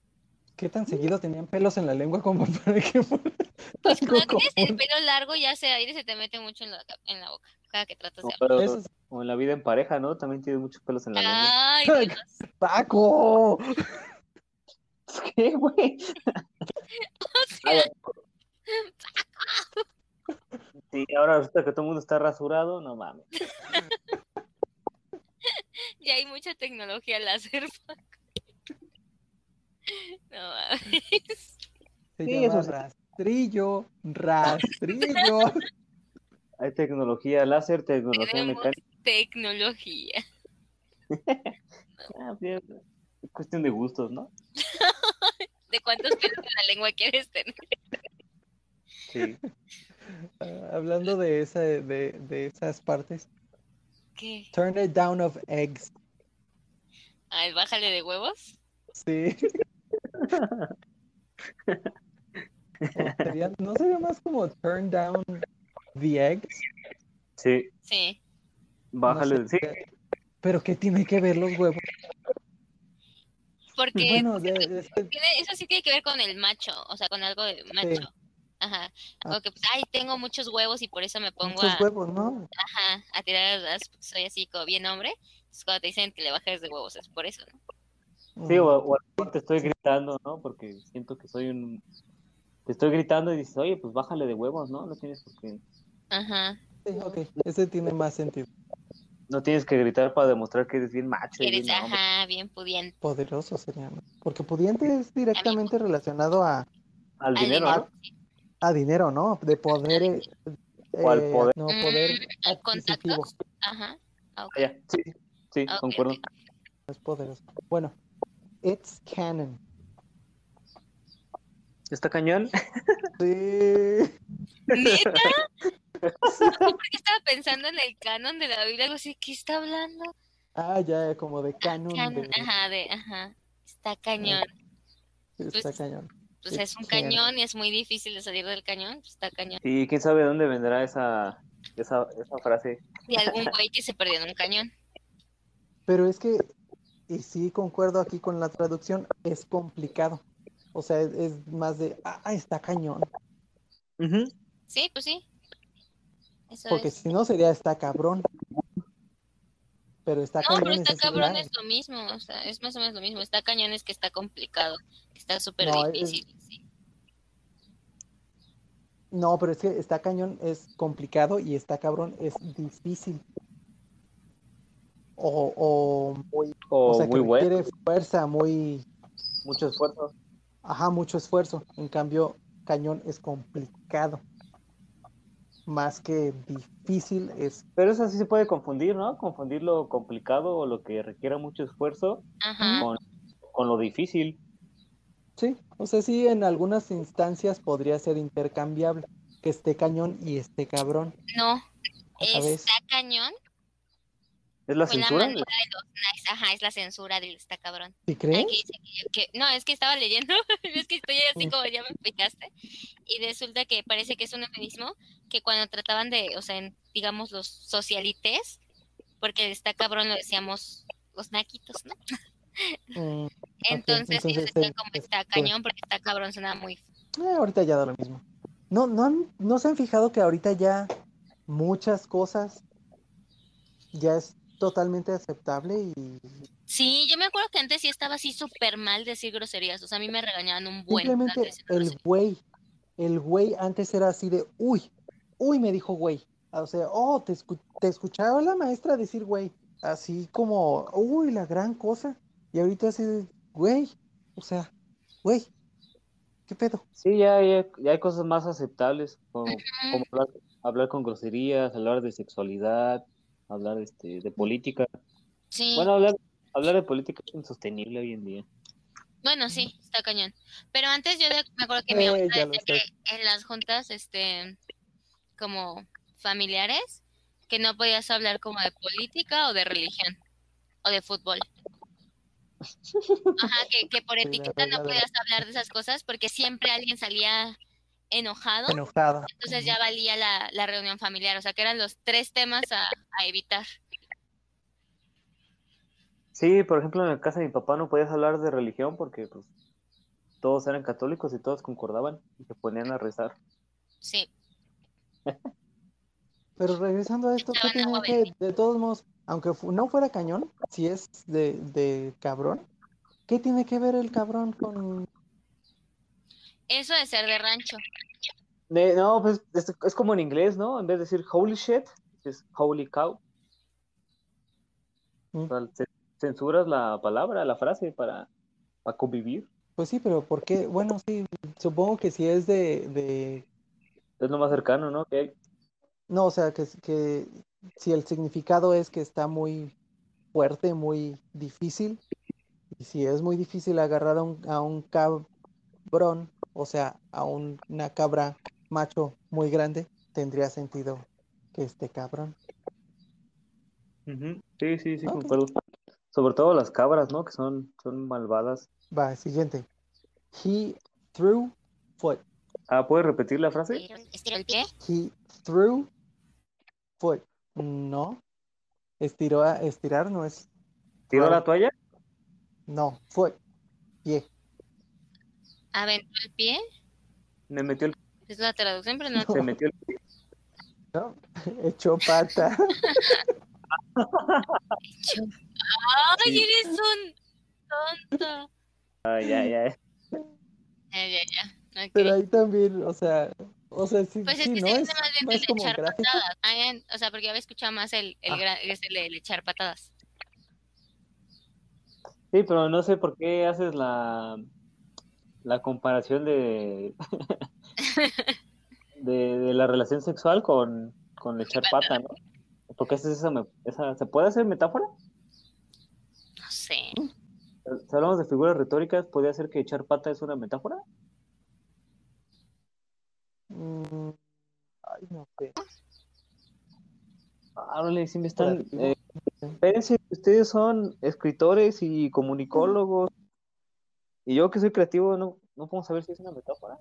¿Qué tan seguido tenían pelos en la lengua como para que Pues cuando tienes el pelo largo y hace aire se te mete mucho en la, en la boca cada que tratas de hablar. pero- o en la vida en pareja, ¿no? También tiene muchos pelos en la lengua. Ay, Dios. ¡Paco! ¿Qué, güey? O sea, Sí, ahora resulta que todo el mundo está rasurado, no mames. ya hay mucha tecnología láser. No mames. Se Sí, llama eso rastrillo, rastrillo. Hay tecnología láser, tecnología Tenemos mecánica. tecnología. Ah, bien, es cuestión de gustos, ¿no? de cuántos pelos en la lengua quieres tener. Sí. Ah, hablando de, esa, de, de esas partes, ¿Qué? turn it down of eggs. Ay, bájale de huevos. Sí. Sería- ¿No sería más como turn down the eggs? Sí, Sí. bájale. No Sí, sé, Pero ¿qué tiene que ver los huevos? Porque Bueno, de- de- eso sí tiene que ver con el macho, o sea, con algo de macho. Ajá. Ah. O que, pues, ay, tengo muchos huevos y por eso me pongo muchos a, huevos, ¿no? ajá, a tirar las, porque soy así como bien hombre. Es cuando te dicen que le bajes de huevos, es por eso, ¿no? sí, o, o a lo mejor te estoy gritando, ¿no? Porque siento que soy un... Te estoy gritando y dices, oye, pues bájale de huevos, ¿no? No tienes por qué... Ajá. Sí, ok, ese tiene más sentido. No tienes que gritar para demostrar que eres bien macho. Eres, bien hombre. ajá, bien pudiente. Poderoso sería. Porque pudiente es directamente relacionado a, Al Al dinero, dinero. ¿no? a dinero, ¿no? De poder. eh, O al eh, poder. No, poder Mm, ¿a adquisitivo. contactos? Ajá. Ah, ok. Ah. Sí, sí, Ah, ok, concuerdo. ok. Es poderoso. Bueno, it's canon. ¿Está cañón? Sí. ¿Neta? Porque estaba pensando en el canon de la Biblia, algo así, ¿qué está hablando? Ah, ya, como de canon. Canon, de- ajá, de, ajá. Está cañón. Está pues, cañón. Pues es un cañón y es muy difícil de salir del cañón, pues está cañón. Sí, quién sabe de dónde vendrá esa, esa, esa frase. Y algún güey que se perdió en un cañón. Pero es que, y sí concuerdo aquí con la traducción, es complicado. O sea, es, es más de, ah, está cañón. Sí, pues sí. Eso Porque es. si no sería está cabrón. Pero está No, cañón. pero es está cabrón es lo mismo, o sea, es más o menos lo mismo. Está cañón es que está complicado, que está súper No, es- difícil. sí. No, pero es que está cañón es complicado y está cabrón es difícil. O, o muy, O o sea, que bueno, requiere fuerza, muy, mucho esfuerzo. ajá, mucho esfuerzo. En cambio, cañón es complicado. Más que difícil es, Pero eso sí se puede confundir, ¿no? Confundir lo complicado o lo que requiera mucho esfuerzo con, con lo difícil. sí, o sea, sí, en algunas instancias podría ser intercambiable. Que esté cañón y esté cabrón. No, vez. está cañón. ¿Es la Fue la censura? manera de los nice. Ajá, es la censura del está cabrón. ¿Sí Ay, crees? que- que- no, es que estaba leyendo, es que estoy así como ya me explicaste, y resulta que parece que es un eufemismo que cuando trataban de, o sea, en, digamos, los socialites, porque está cabrón lo decíamos los naquitos, ¿no? Mm, Entonces, ellos entonces el- como es- está cañón, porque está cabrón suena muy... Eh, ahorita ya da lo mismo. No, no, han- no se han fijado que ahorita ya muchas cosas ya es totalmente aceptable y Sí, yo me acuerdo que antes sí estaba así súper mal decir groserías, o sea, a mí me regañaban un buen. simplemente el güey, el güey antes era así de, uy, uy, me dijo güey. O sea, oh, te, escu- te escuchaba la maestra decir güey, así como, uy, la gran cosa. Y ahorita así de, güey, o sea, güey, ¿qué pedo? Sí, ya, ya, ya hay cosas más aceptables, como, Ujú. como hablar, hablar con groserías, hablar de sexualidad, hablar este, de política. Sí. Bueno, hablar, hablar de política es insostenible hoy en día. Bueno, sí, está cañón. Pero antes yo de- me acuerdo que Eh, mi abuela ya lo decía que en las juntas, este, como familiares, que no podías hablar como de política o de religión o de fútbol. Ajá, que, que por etiqueta no podías hablar de esas cosas porque siempre alguien salía enojado, Enojada. entonces ya valía la, la reunión familiar. O sea, que eran los tres temas a, a evitar. Sí, por ejemplo, en la casa de mi papá no podías hablar de religión porque pues todos eran católicos y todos concordaban y se ponían a rezar. Sí. Pero regresando a esto, ¿qué tiene que, de todos modos, aunque no fuera cañón, si es de, de cabrón, ¿qué tiene que ver el cabrón con... Eso de ser de rancho. De- no, pues es, es como en inglés, ¿no? En vez de decir holy shit, es holy cow. Mm. O sea, ce- censuras la palabra, la frase para, para convivir. Pues sí, pero ¿por qué? Bueno, sí, supongo que si es de, de... Es lo más cercano, ¿no? Que hay. No, o sea, que, que si el significado es que está muy fuerte, muy difícil, y si es muy difícil agarrar a un, a un cab- cabrón, o sea, a un- una cabra macho muy grande, tendría sentido que esté cabrón. Sí, sí, sí, Ok. concuerdo. Sobre todo las cabras, ¿no? Que son, son malvadas. Va, siguiente. He threw foot. Ah, ¿puedes repetir la frase? Estiró- el pie. He threw foot. No. Estiró a estirar no es. ¿Tiró la toalla? No, foot. Pie. Aventó el pie. Me metió el, Es la traducción, pero no. No. se metió el ¿no? Echó pata. ¡Ay, Sí. eres un tonto! Ah, ya, ya. Ya, ya, ya. Ok. Pero ahí también, o sea, o sea, sí, Pues es sí, que ¿no? se Es dice más bien más el como echar gráfico. patadas. Ah, en- o sea, porque había escuchado más el, el, Ah. el, el echar patadas. Sí, pero no sé por qué haces la, la comparación de, de, de la relación sexual con, con echar pata, ¿no? ¿Por qué haces esa, me- esa? ¿Se puede hacer metáfora? No sé. Si hablamos de figuras retóricas, ¿podría ser que echar pata es una metáfora? Mm, ay, no sé. Ah, órale, sí me están... Eh, espérense, ustedes son escritores y comunicólogos. Y yo que soy creativo, no, no puedo saber si es una metáfora.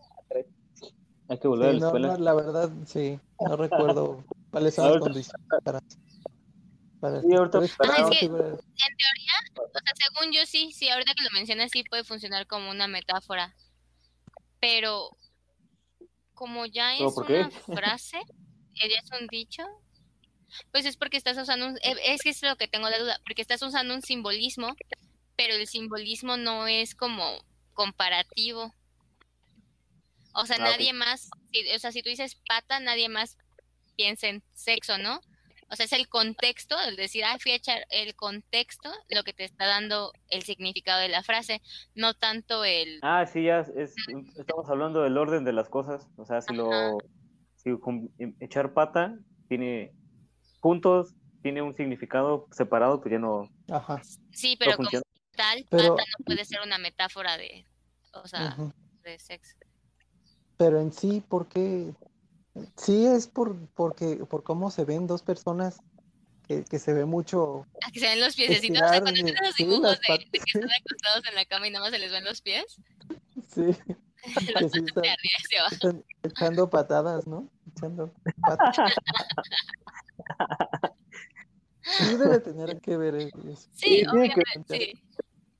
Hay que volver a Sí, la no, escuela. no, la verdad, sí, no recuerdo cuáles son las Ahorita- condiciones para, para Sí, ahorita- pero Ah, es que- figuras- O sea, según yo sí, sí, ahorita que lo mencionas sí puede funcionar como una metáfora. Pero como ya ¿Pero es una frase, eh, ya es un dicho, pues es porque estás usando un, eh, es que es lo que tengo la duda, porque estás usando un simbolismo, pero el simbolismo no es como comparativo. O sea, Ah, nadie más, si- o sea, si tú dices pata, nadie más piensa en sexo, ¿no? O sea, es el contexto, el decir, ah, fui a echar el contexto, lo que te está dando el significado de la frase, no tanto el, Ah, sí, ya es, estamos hablando del orden de las cosas. O sea, si lo si con- echar pata tiene puntos, tiene un significado separado, pues ya no, Ajá. sí, pero no como funciona. Tal, Pero- pata no puede ser una metáfora de, o sea, de sexo. Pero en sí, ¿por qué? Sí es por porque por cómo se ven dos personas que, que se ve mucho Ah, que se ven los piececitos, o sea, Estirar, cuando están los sí, dibujos las de, que sí. están acostados en la cama y nada más se les ven los pies, sí, los sí están, están echando patadas, ¿no? Echando patas. Sí debe tener que ver eso. Sí, obviamente, sí.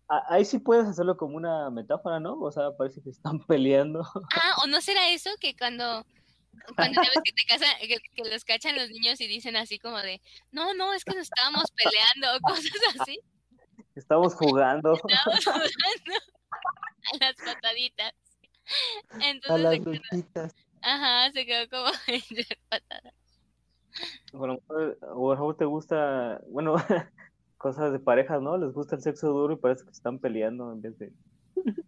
Ah, Ahí sí puedes hacerlo como una metáfora, ¿no? O sea, parece que están peleando. Ah, o no será eso que cuando, cuando ya ves que te casan, que, que los cachan los niños y dicen así como de, no, no, es que nos estábamos peleando o cosas así, Estamos jugando. estábamos jugando a las pataditas. A las luchitas. ajá, se quedó como echar patadas. O a lo mejor, o a lo mejor te gusta, bueno, cosas de parejas, ¿no? Les gusta el sexo duro y parece que están peleando en vez de...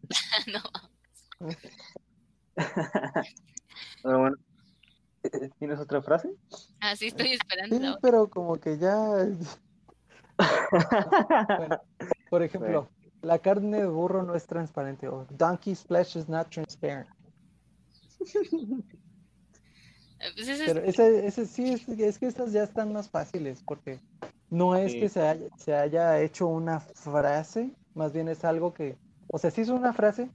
No, Pero bueno, ¿tienes otra frase? así estoy esperando. Sí, pero como que ya. Bueno, por ejemplo, la carne de burro no es transparente. O donkey's flesh is not transparent. Pues eso es- Pero ese, ese sí, es, es que estas ya están más fáciles porque no es Sí. que se haya, se haya hecho una frase, más bien es algo que, o sea, sí es una frase,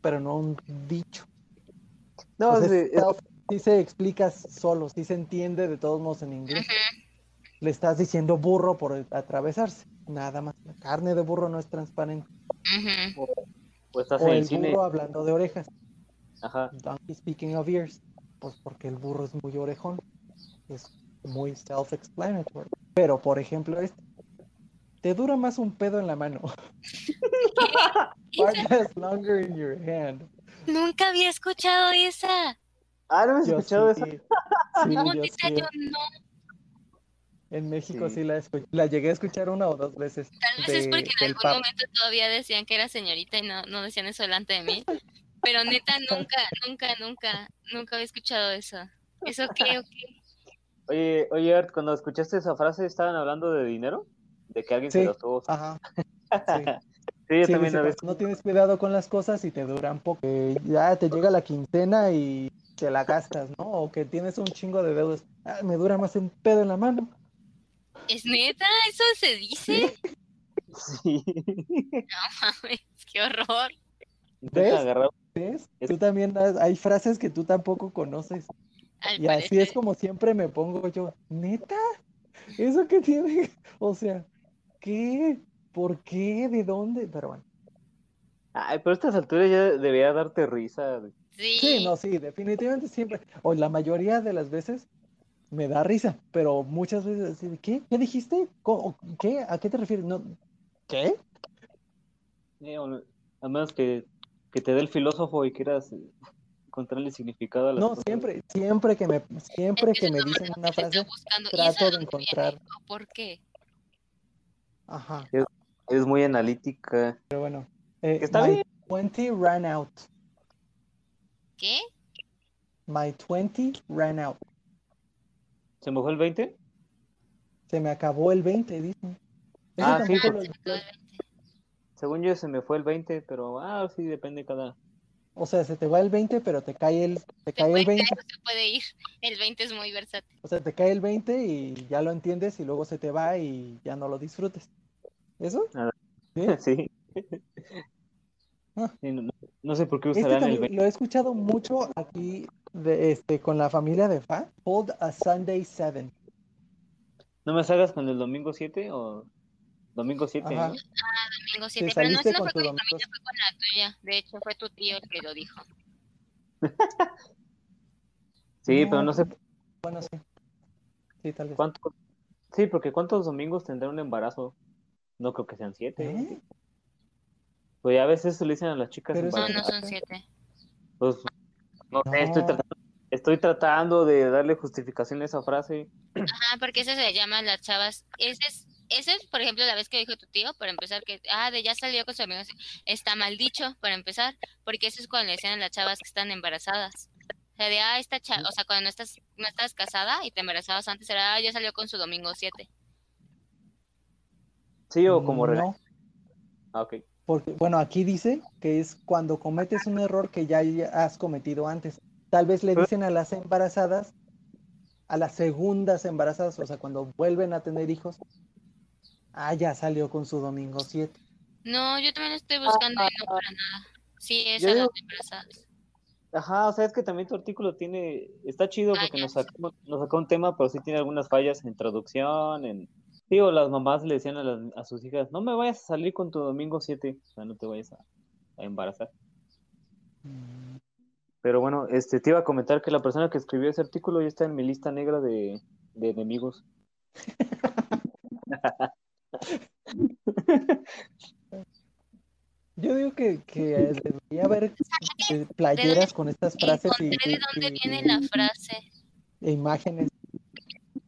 pero no un dicho. No, O sea, sí, es- sí se explica solo, sí se entiende de todos modos en inglés. Le estás diciendo burro por atravesarse, nada más. La carne de burro no es transparente. O estás O en el el cine. burro hablando de orejas. Ajá. Donkey speaking of ears. Pues porque el burro es muy orejón. Es muy self-explanatory. Pero, por ejemplo, este. Te dura más un pedo en la mano. Part lasts longer in your hand. Nunca había escuchado esa. Ah, ¿no me has Yo escuchado sí, No, yo sí. yo no. En México Sí. sí, la escuché. La llegué a escuchar una o dos veces. Tal vez es porque en algún pap. momento todavía decían que era señorita y no, no decían eso delante de mí. Pero neta, nunca, nunca, nunca, nunca había escuchado eso. ¿Eso qué o qué? Oye, oye, Art, cuando escuchaste esa frase, ¿estaban hablando de dinero? ¿De que alguien se Sí. gastó? Ajá. Sí. Sí, yo Sí, también veces. cuando no tienes cuidado con las cosas y te duran poco. que ya te llega la quincena y te la gastas, ¿no? O que tienes un chingo de deudas. Ah, me dura más un pedo en la mano. ¿Es neta? ¿Eso se dice? Sí. No mames, qué horror. Tú también has- hay frases que tú tampoco conoces. Al Y así es como siempre me pongo yo. ¿Neta? ¿Eso qué tiene? O sea, ¿qué? ¿Por qué? ¿De dónde? Pero bueno. Ay, pero a estas alturas ya debería darte risa. Sí. Sí, no, sí, definitivamente siempre. O la mayoría de las veces me da risa, pero muchas veces así de, ¿qué? ¿Qué dijiste? ¿Cómo? ¿Qué? ¿A qué te refieres? No, ¿qué? Eh, o- a menos que, que te dé el filósofo y quieras eh, encontrarle significado a las No, cosas. siempre, siempre que me, siempre Es que me es dicen una frase, buscando. ¿Y eso trato de encontrar, ¿O ¿Por qué? ajá, Eres muy analítica. pero bueno. eh, Está my bien. 20 ran out. ¿Qué? My 20 ran out. ¿Se me fue el 20? Se me acabó el 20, dicen. Eso Ah, sí, lo- Según yo se me fue el 20, pero ah, sí, depende cada. O sea, se te va el 20, pero te cae el, te cae el 20. Se puede ir. El 20 es muy versátil. O sea, te cae el 20 y ya lo entiendes y luego se te va y ya no lo disfrutes. ¿Eso? Nada. ¿Sí? Sí. Ah. No, no- no sé por qué Este usarán el también 20. lo he escuchado mucho aquí de, este, con la familia de Fa. Hold a Sunday 7. ¿No me salgas con el domingo 7 o domingo 7? Ajá. ¿no? Domingo Te 7. Pero no, no con fue tu con mi domingo. familia, fue con la tuya. De hecho, fue tu tío el que lo dijo. Sí, pero no sé Bueno, sí. Sí, tal vez. cuánto. Sí, porque ¿cuántos domingos tendrá un embarazo? No creo que sean 7. ¿Eh? Pues ya a veces se le dicen a las chicas Pero No, no son 7. Pues, no sé, estoy No. tratando, estoy tratando de darle justificación a esa frase. Ajá, porque eso se llama las chavas. Ese es, ese es, por ejemplo, la vez que dijo tu tío, para empezar, que, ah, de ya salió con sus amigos. Está mal dicho, para empezar, porque eso es cuando le decían a las chavas que están embarazadas. O sea, de, ah, esta chava, o sea, cuando no estás, no estás casada y te embarazabas antes, era, ah, ya salió con su domingo 7. Sí, o como No, Ah, ok. porque, bueno, aquí dice que es cuando cometes un error que ya has cometido antes. Tal vez le dicen a las embarazadas, a las segundas embarazadas, o sea, cuando vuelven a tener hijos, ah, ya salió con su domingo 7. No, yo también estoy buscando y no para nada. Sí, es Yo a las digo- embarazadas. Ajá, o sea, es que también tu artículo tiene, está chido porque nos sacó, nos sacó un tema, pero sí tiene algunas fallas en traducción, en... Digo, las mamás le decían a, las- a sus hijas, no me vayas a salir con tu domingo 7, o sea, no te vayas a, a embarazar. Pero bueno, este, te iba a comentar que la persona que escribió ese artículo ya está en mi lista negra de, de enemigos. Yo digo que, que debería haber eh, playeras con estas frases y, Encontré de dónde y- viene la frase. e imágenes.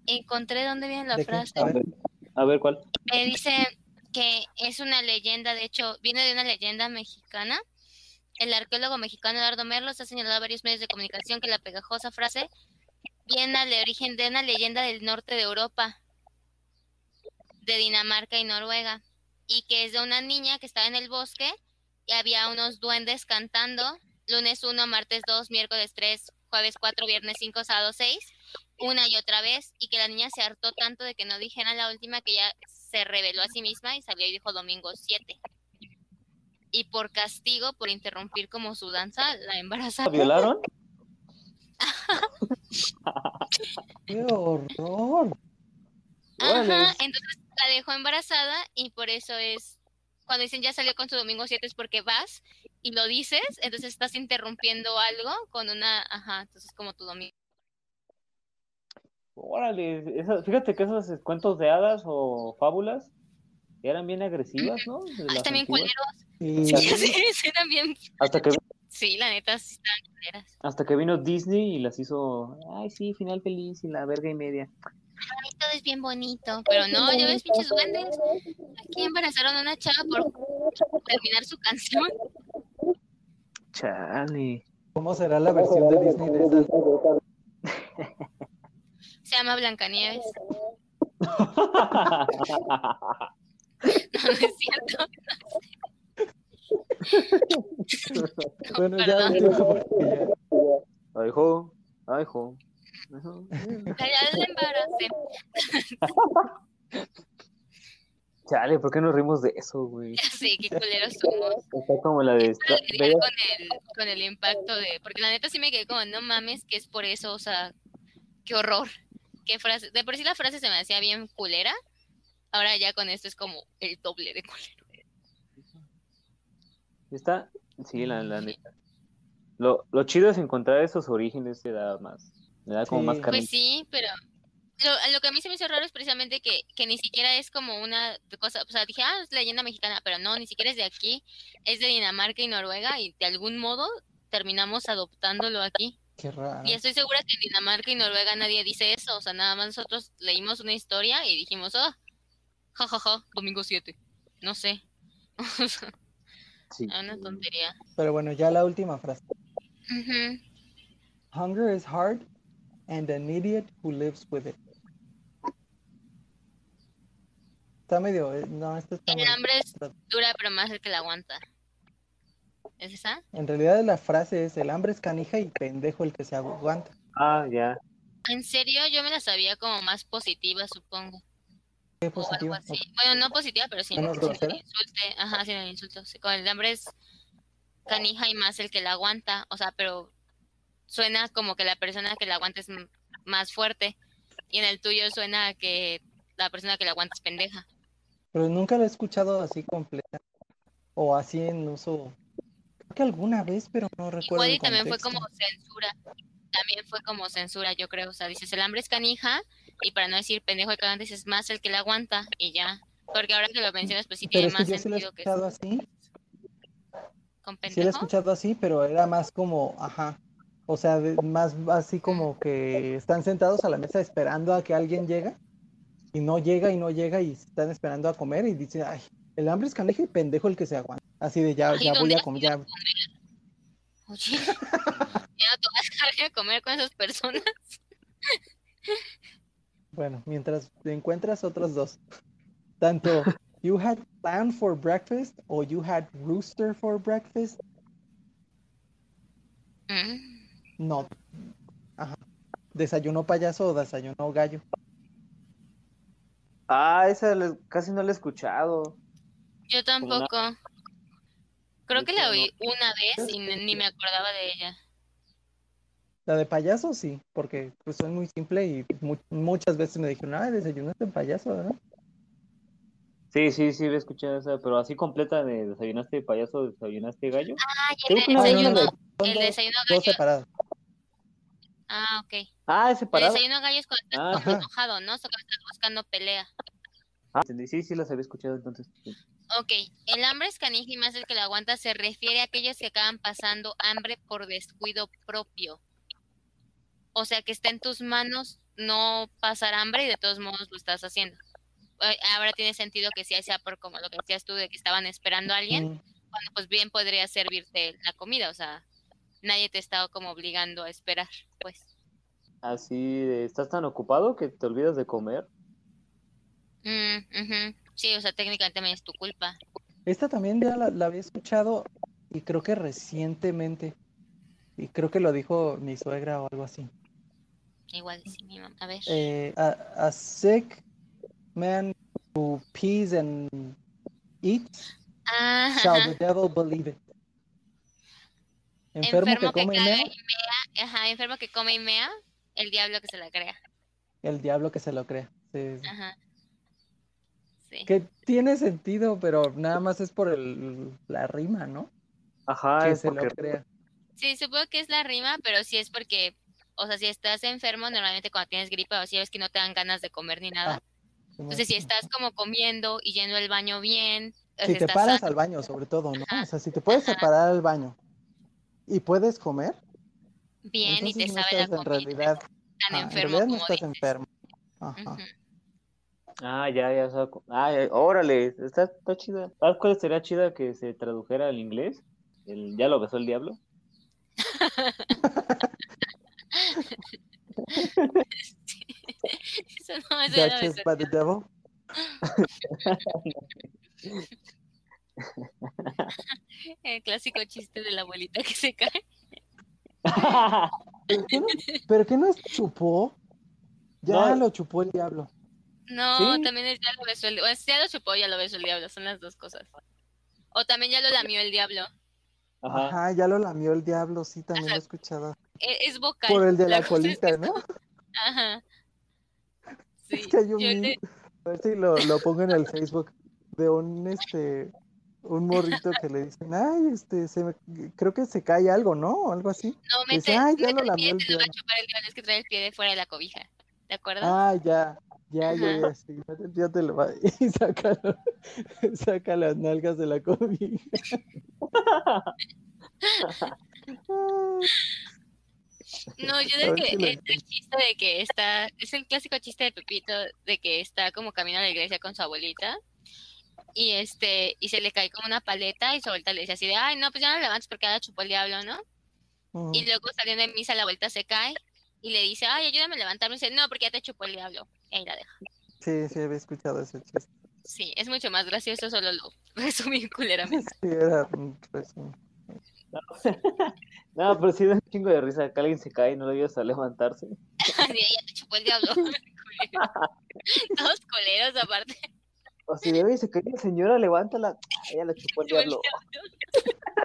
Encontré dónde viene la frase. A ver. A ver, ¿cuál? Eh, dice que es una leyenda, de hecho, viene de una leyenda mexicana. El arqueólogo mexicano Eduardo Merlos ha señalado a varios medios de comunicación que la pegajosa frase viene al origen de una leyenda del norte de Europa, de Dinamarca y Noruega, y que es de una niña que estaba en el bosque y había unos duendes cantando lunes 1, martes 2, miércoles 3, jueves 4, viernes 5, sábado 6, una y otra vez, y que la niña se hartó tanto de que no dijeran la última que ya se reveló a sí misma y salió y dijo domingo 7. Y por castigo, por interrumpir como su danza, la ¿La embarazaron. violaron? ¡Qué horror! Ajá, entonces la dejó embarazada y por eso es, cuando dicen ya salió con su domingo 7 es porque vas y lo dices, entonces estás interrumpiendo algo con una, ajá, entonces como tu domingo. Órale, esa- fíjate que esos cuentos de hadas o fábulas eran bien agresivas, ¿no? Ah, están bien culeros. Sí, sí, sí, eran bien. Hasta que, Sí, la neta, sí están culeras. hasta que vino Disney y las hizo, ay, sí, final feliz y la verga y media. Ay, todo es bien bonito, pero no, ya ves, pinches duendes. Aquí embarazaron a una chava por terminar su canción. Chale. ¿Cómo será la versión de Disney de esas? Se llama Blancanieves. No, no es cierto. Bueno, ya Perdón. ya- Ay, jo, ay, jo. Calla el embaracé. Chale, ¿por qué nos rimos de eso, güey? Sí, qué culeros somos. Está como la de... Esta- con el, con el impacto de. Porque la neta sí me quedé como, no mames, que es por eso, o sea, qué horror. Qué frase. De por sí la frase se me hacía bien culera. Ahora ya con esto es como el doble de culero. Está, sí, la, la neta. Lo, lo chido es encontrar esos orígenes, te da más, da como Sí. más carne. Pues sí, pero lo, lo que a mí se me hizo raro es precisamente que, que ni siquiera es como una cosa, o sea, dije, ah, es leyenda mexicana, pero no, ni siquiera es de aquí, es de Dinamarca y Noruega y de algún modo terminamos adoptándolo aquí. Qué raro. Y estoy segura que en Dinamarca y Noruega nadie dice eso, o sea, nada más nosotros leímos una historia y dijimos, oh, jajaja, domingo 7, no sé. O sea, Sí. una tontería. Pero bueno, ya la última frase. Hunger is hard and an idiot who lives with it. Está medio, eh, no, esto está El hambre es dura, pero más el que la aguanta. ¿Es esa? En realidad la frase es el hambre es canija y pendejo el que se aguanta. Ah, ya. En serio, yo me la sabía como más positiva, supongo. Qué O algo positivo. así. Bueno, no positiva, pero sin, ¿Menos sin el insulte. Ajá, sin el insulto. Sí, con el hambre es canija y más el que la aguanta. O sea, pero suena como que la persona que la aguanta es más fuerte. Y en el tuyo suena a que la persona que la aguanta es pendeja. Pero nunca lo he escuchado así completa. O así en uso. Creo que alguna vez, pero no recuerdo. Y el también fue como censura. También fue como censura, yo creo. O sea, dices el hambre es canija y para no decir pendejo que aguanta, dices más el que la aguanta y ya. Porque ahora que lo mencionas, pues sí Pero tiene es que más yo sí lo he sentido que escuchado así. con Sí lo he pendejo. escuchado así, pero era más como, ajá. O sea, más así como que están sentados a la mesa esperando a que alguien llegue y no llega y no llega y están esperando a comer y dicen, ay, el hambre es canija y pendejo el que se aguanta. Así de ya, Ay, ya voy ¿dónde a comer, ya. Oye, ya no te vas a comer con esas personas. Bueno, mientras encuentras otros dos. Tanto you had plan for breakfast o you had rooster for breakfast. Mm, No. Ajá. Desayuno payaso o desayuno gallo. Ah, esa le- casi no la he escuchado. Yo tampoco. Creo que la Yo oí una vez y ni me acordaba de ella. La de payaso sí, porque pues soy muy simple y mu- muchas veces me dijeron, ah, desayunaste payaso, ¿verdad? Sí, sí, sí, he escuchado esa, pero así completa de desayunaste payaso, desayunaste gallo. Ah, y el desayuno. El dos, desayuno dos gallo. separados. Ah, ok. Ah, es El separado. desayuno gallo es cuando estás Ah, enojado, ¿no? O sea, cuando estás buscando pelea. Ah, entendí. Sí, sí, las había escuchado entonces. sí. Ok, el hambre es canija y más el que la aguanta se refiere a aquellos que acaban pasando hambre por descuido propio. O sea, que está en tus manos no pasar hambre y de todos modos lo estás haciendo. Eh, Ahora tiene sentido que si sea por como lo que decías tú de que estaban esperando a alguien, Mm, cuando pues bien podría servirte la comida, o sea, nadie te está como obligando a esperar, pues. Así, estás tan ocupado que te olvidas de comer. Mm. Sí, o sea, técnicamente también es tu culpa. Esta también ya la, la había escuchado y creo que recientemente. Y creo que lo dijo mi suegra o algo así. Igual, sí, mi mamá. A ver. Eh, a, a sick man who pees and eats, Ah, shall ajá. the devil believe it. Enfermo, Enfermo que que come y caga mea, y mea, ajá, enfermo que come y mea, el diablo que se la crea. el diablo que se lo crea. Sí, sí. Ajá. Sí. Que tiene sentido, pero nada más es por el, la rima, ¿no? Ajá, que es se porque lo crea. Sí, supongo que es la rima, pero sí es porque, o sea, si estás enfermo, normalmente cuando tienes gripa o así ves que no te dan ganas de comer ni nada. Entonces, si estás como comiendo y yendo al baño bien, Si te paras sano, al baño, sobre todo, ¿no? O sea, si te puedes separar al baño y puedes comer, bien y te entonces no sabe la estás en comida, realidad, tan en enfermo realidad no estás dices. enfermo. Ajá. Ujú. Ah, ya, ya, o sea, co- ah, ya, órale, está, está chida. ¿Sabes cuál sería chida que se tradujera al inglés? El, ¿Ya lo besó el diablo? Eso no, me Duchess by the devil. el clásico chiste de la abuelita que se cae. ¿Pero qué no, pero qué no es chupó? Ya No. lo chupó el diablo. No, Sí. también es ya lo besó el diablo. ya lo chupó, ya lo besó el diablo. Son las dos cosas. O también ya lo lamió el diablo. Ajá. Ajá, ya lo lamió el diablo, sí, también lo he escuchado. E- Es, vocal. Por el de la es que- colita, ¿no? Ajá. Sí. Es que hay un yo a ver si lo, lo pongo en el Facebook, de un este un morrito que le dicen, ay, este, se me- creo que se cae algo, ¿no? Algo así. No, Dice, mete, "Ay, ya lo el pie, el te lo va a diablo". chupar el diablo. Es que trae el pie de fuera de la cobija. ¿De acuerdo? Ah, ya, ya, ya, Ajá. ya, sí, ya te lo va, y saca, saca las nalgas de la cobija. No, yo creo que si es el chiste de que está, es el clásico chiste de Pepito de que está como camino a la iglesia con su abuelita y este y se le cae como una paleta y su abuelita le dice así de, ay no, pues ya no levantes porque ya la chupó el diablo, ¿no? Y luego saliendo de misa la abuelita se cae y le dice, ay, ayúdame a levantarme y dice, no, porque ya te chupó el diablo. Y ahí la deja. Sí, sí, había escuchado ese chiste. Sí, es mucho más gracioso, solo lo resumí culeramente. Sí, era un resumen. No, pero sí da un chingo de risa que alguien se cae y no le ayudas a levantarse. Ya te chupó el diablo. Todos coleros aparte. O si debe se cae, señora, levántala. Ella la chupó el diablo.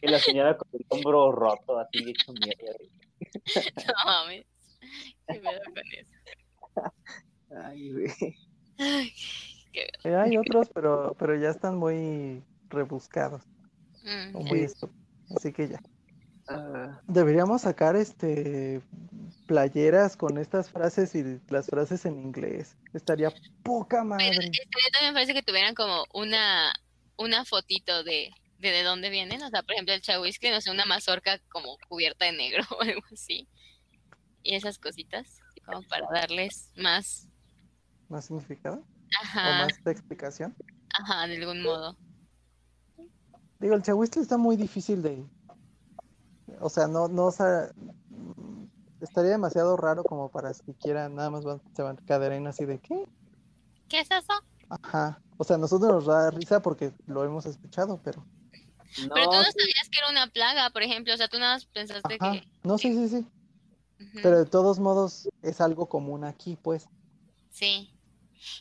Y la señora con el hombro roto, así hecho mierda. No mames. Qué pedo con eso. Ay, güey. Ay, qué Eh, hay otros, pero, pero ya están muy rebuscados Mm, o muy Así que ya. Deberíamos sacar este playeras con estas frases y las frases en inglés. Estaría poca Pero madre. estaría también parece que tuvieran como una, una fotito de, de de dónde vienen. O sea, por ejemplo, el chahuisque, no sé, una mazorca como cubierta de negro o algo así. Y esas cositas, como para darles más, ¿Más significado? ¿O ajá, más de explicación? ajá, de algún modo. Digo, el chahuistle está muy difícil de... O sea, no, no, o sea, estaría demasiado raro como para siquiera nada más van, se van en así de ¿qué? ¿Qué es eso? Ajá. O sea, nosotros nos da risa porque lo hemos escuchado, pero... no, Pero tú no sí, sabías que era una plaga, por ejemplo. O sea, tú nada más pensaste Ajá. que... No, sí, sí, sí. Pero de todos modos es algo común aquí, pues. Sí.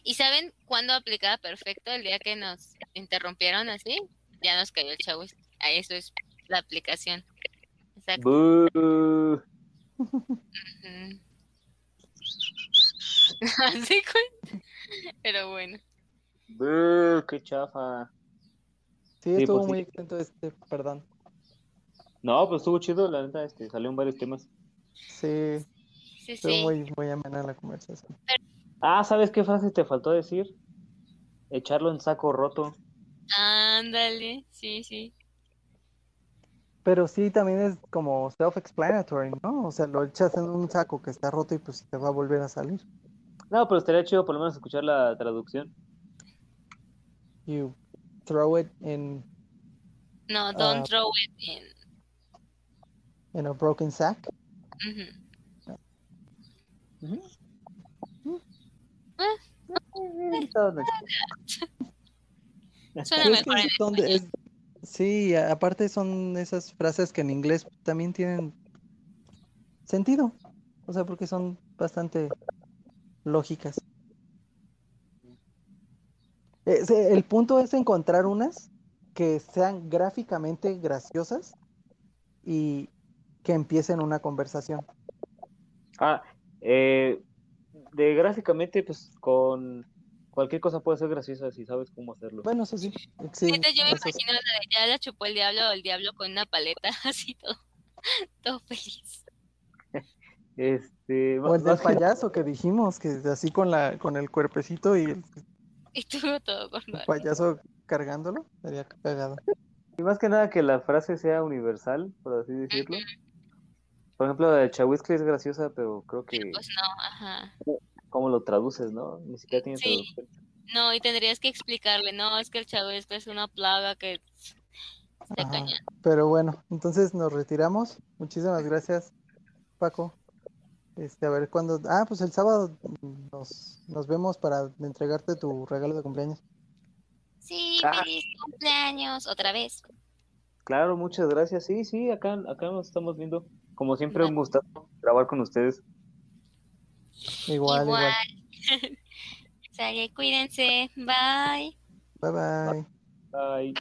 ¿Y saben cuándo aplicaba perfecto? El día que nos interrumpieron así, ya nos cayó el chavo. Eso es la aplicación. Exacto. Así cuenta. Pero bueno. Bú, qué chafa. Sí, Sí, estuvo pues sí. muy exento este, perdón. No, pues estuvo chido, la neta, este, salieron varios temas. Sí, Sí, estuvo sí. muy, muy amena la conversación. Ah, ¿sabes qué frase te faltó decir? Echarlo en saco roto. Ándale. Sí, sí. Pero sí, también es como self-explanatory, ¿no? O sea, lo echas en un saco que está roto y pues te va a volver a salir. No, pero estaría chido por lo menos escuchar la traducción. You throw it in, No, don't Ah. throw it in. in a broken sack. Ujú. Suena Sí, es que mejor en es donde es- sí, aparte son esas frases que en inglés también tienen sentido. O sea, porque son bastante lógicas. Eh, el punto es encontrar unas que sean gráficamente graciosas y que empiecen una conversación. Ah, eh, de gráficamente, pues con cualquier cosa puede ser graciosa si sabes cómo hacerlo. Bueno, eso sí. sí, Neta, yo me eso sí. imagino la de ya la chupó el diablo o el diablo con una paleta, así todo, todo feliz. Este, O el del payaso que dijimos, que así con la, con el cuerpecito y el Y estuvo todo con payaso cargándolo, sería cagado. y más que nada que la frase sea universal, por así decirlo. Por ejemplo, la de Chawiscle es graciosa, pero creo que Pues no, ajá. Cómo lo traduces, ¿no? Ni siquiera tiene Sí. traducción. No, y tendrías que explicarle, no, es que el chavo es que es una plaga que se Ajá. caña. Pero bueno, entonces nos retiramos. Muchísimas gracias, Paco. Este, a ver cuándo. Ah, pues el sábado nos, nos vemos para entregarte tu regalo de cumpleaños. Sí, Ah. feliz cumpleaños, otra vez. Claro, muchas gracias. Sí, sí, acá, acá nos estamos viendo. Como siempre, un gusto grabar con ustedes. Igual, igual. Sale, cuídense. Bye. Bye bye. Bye.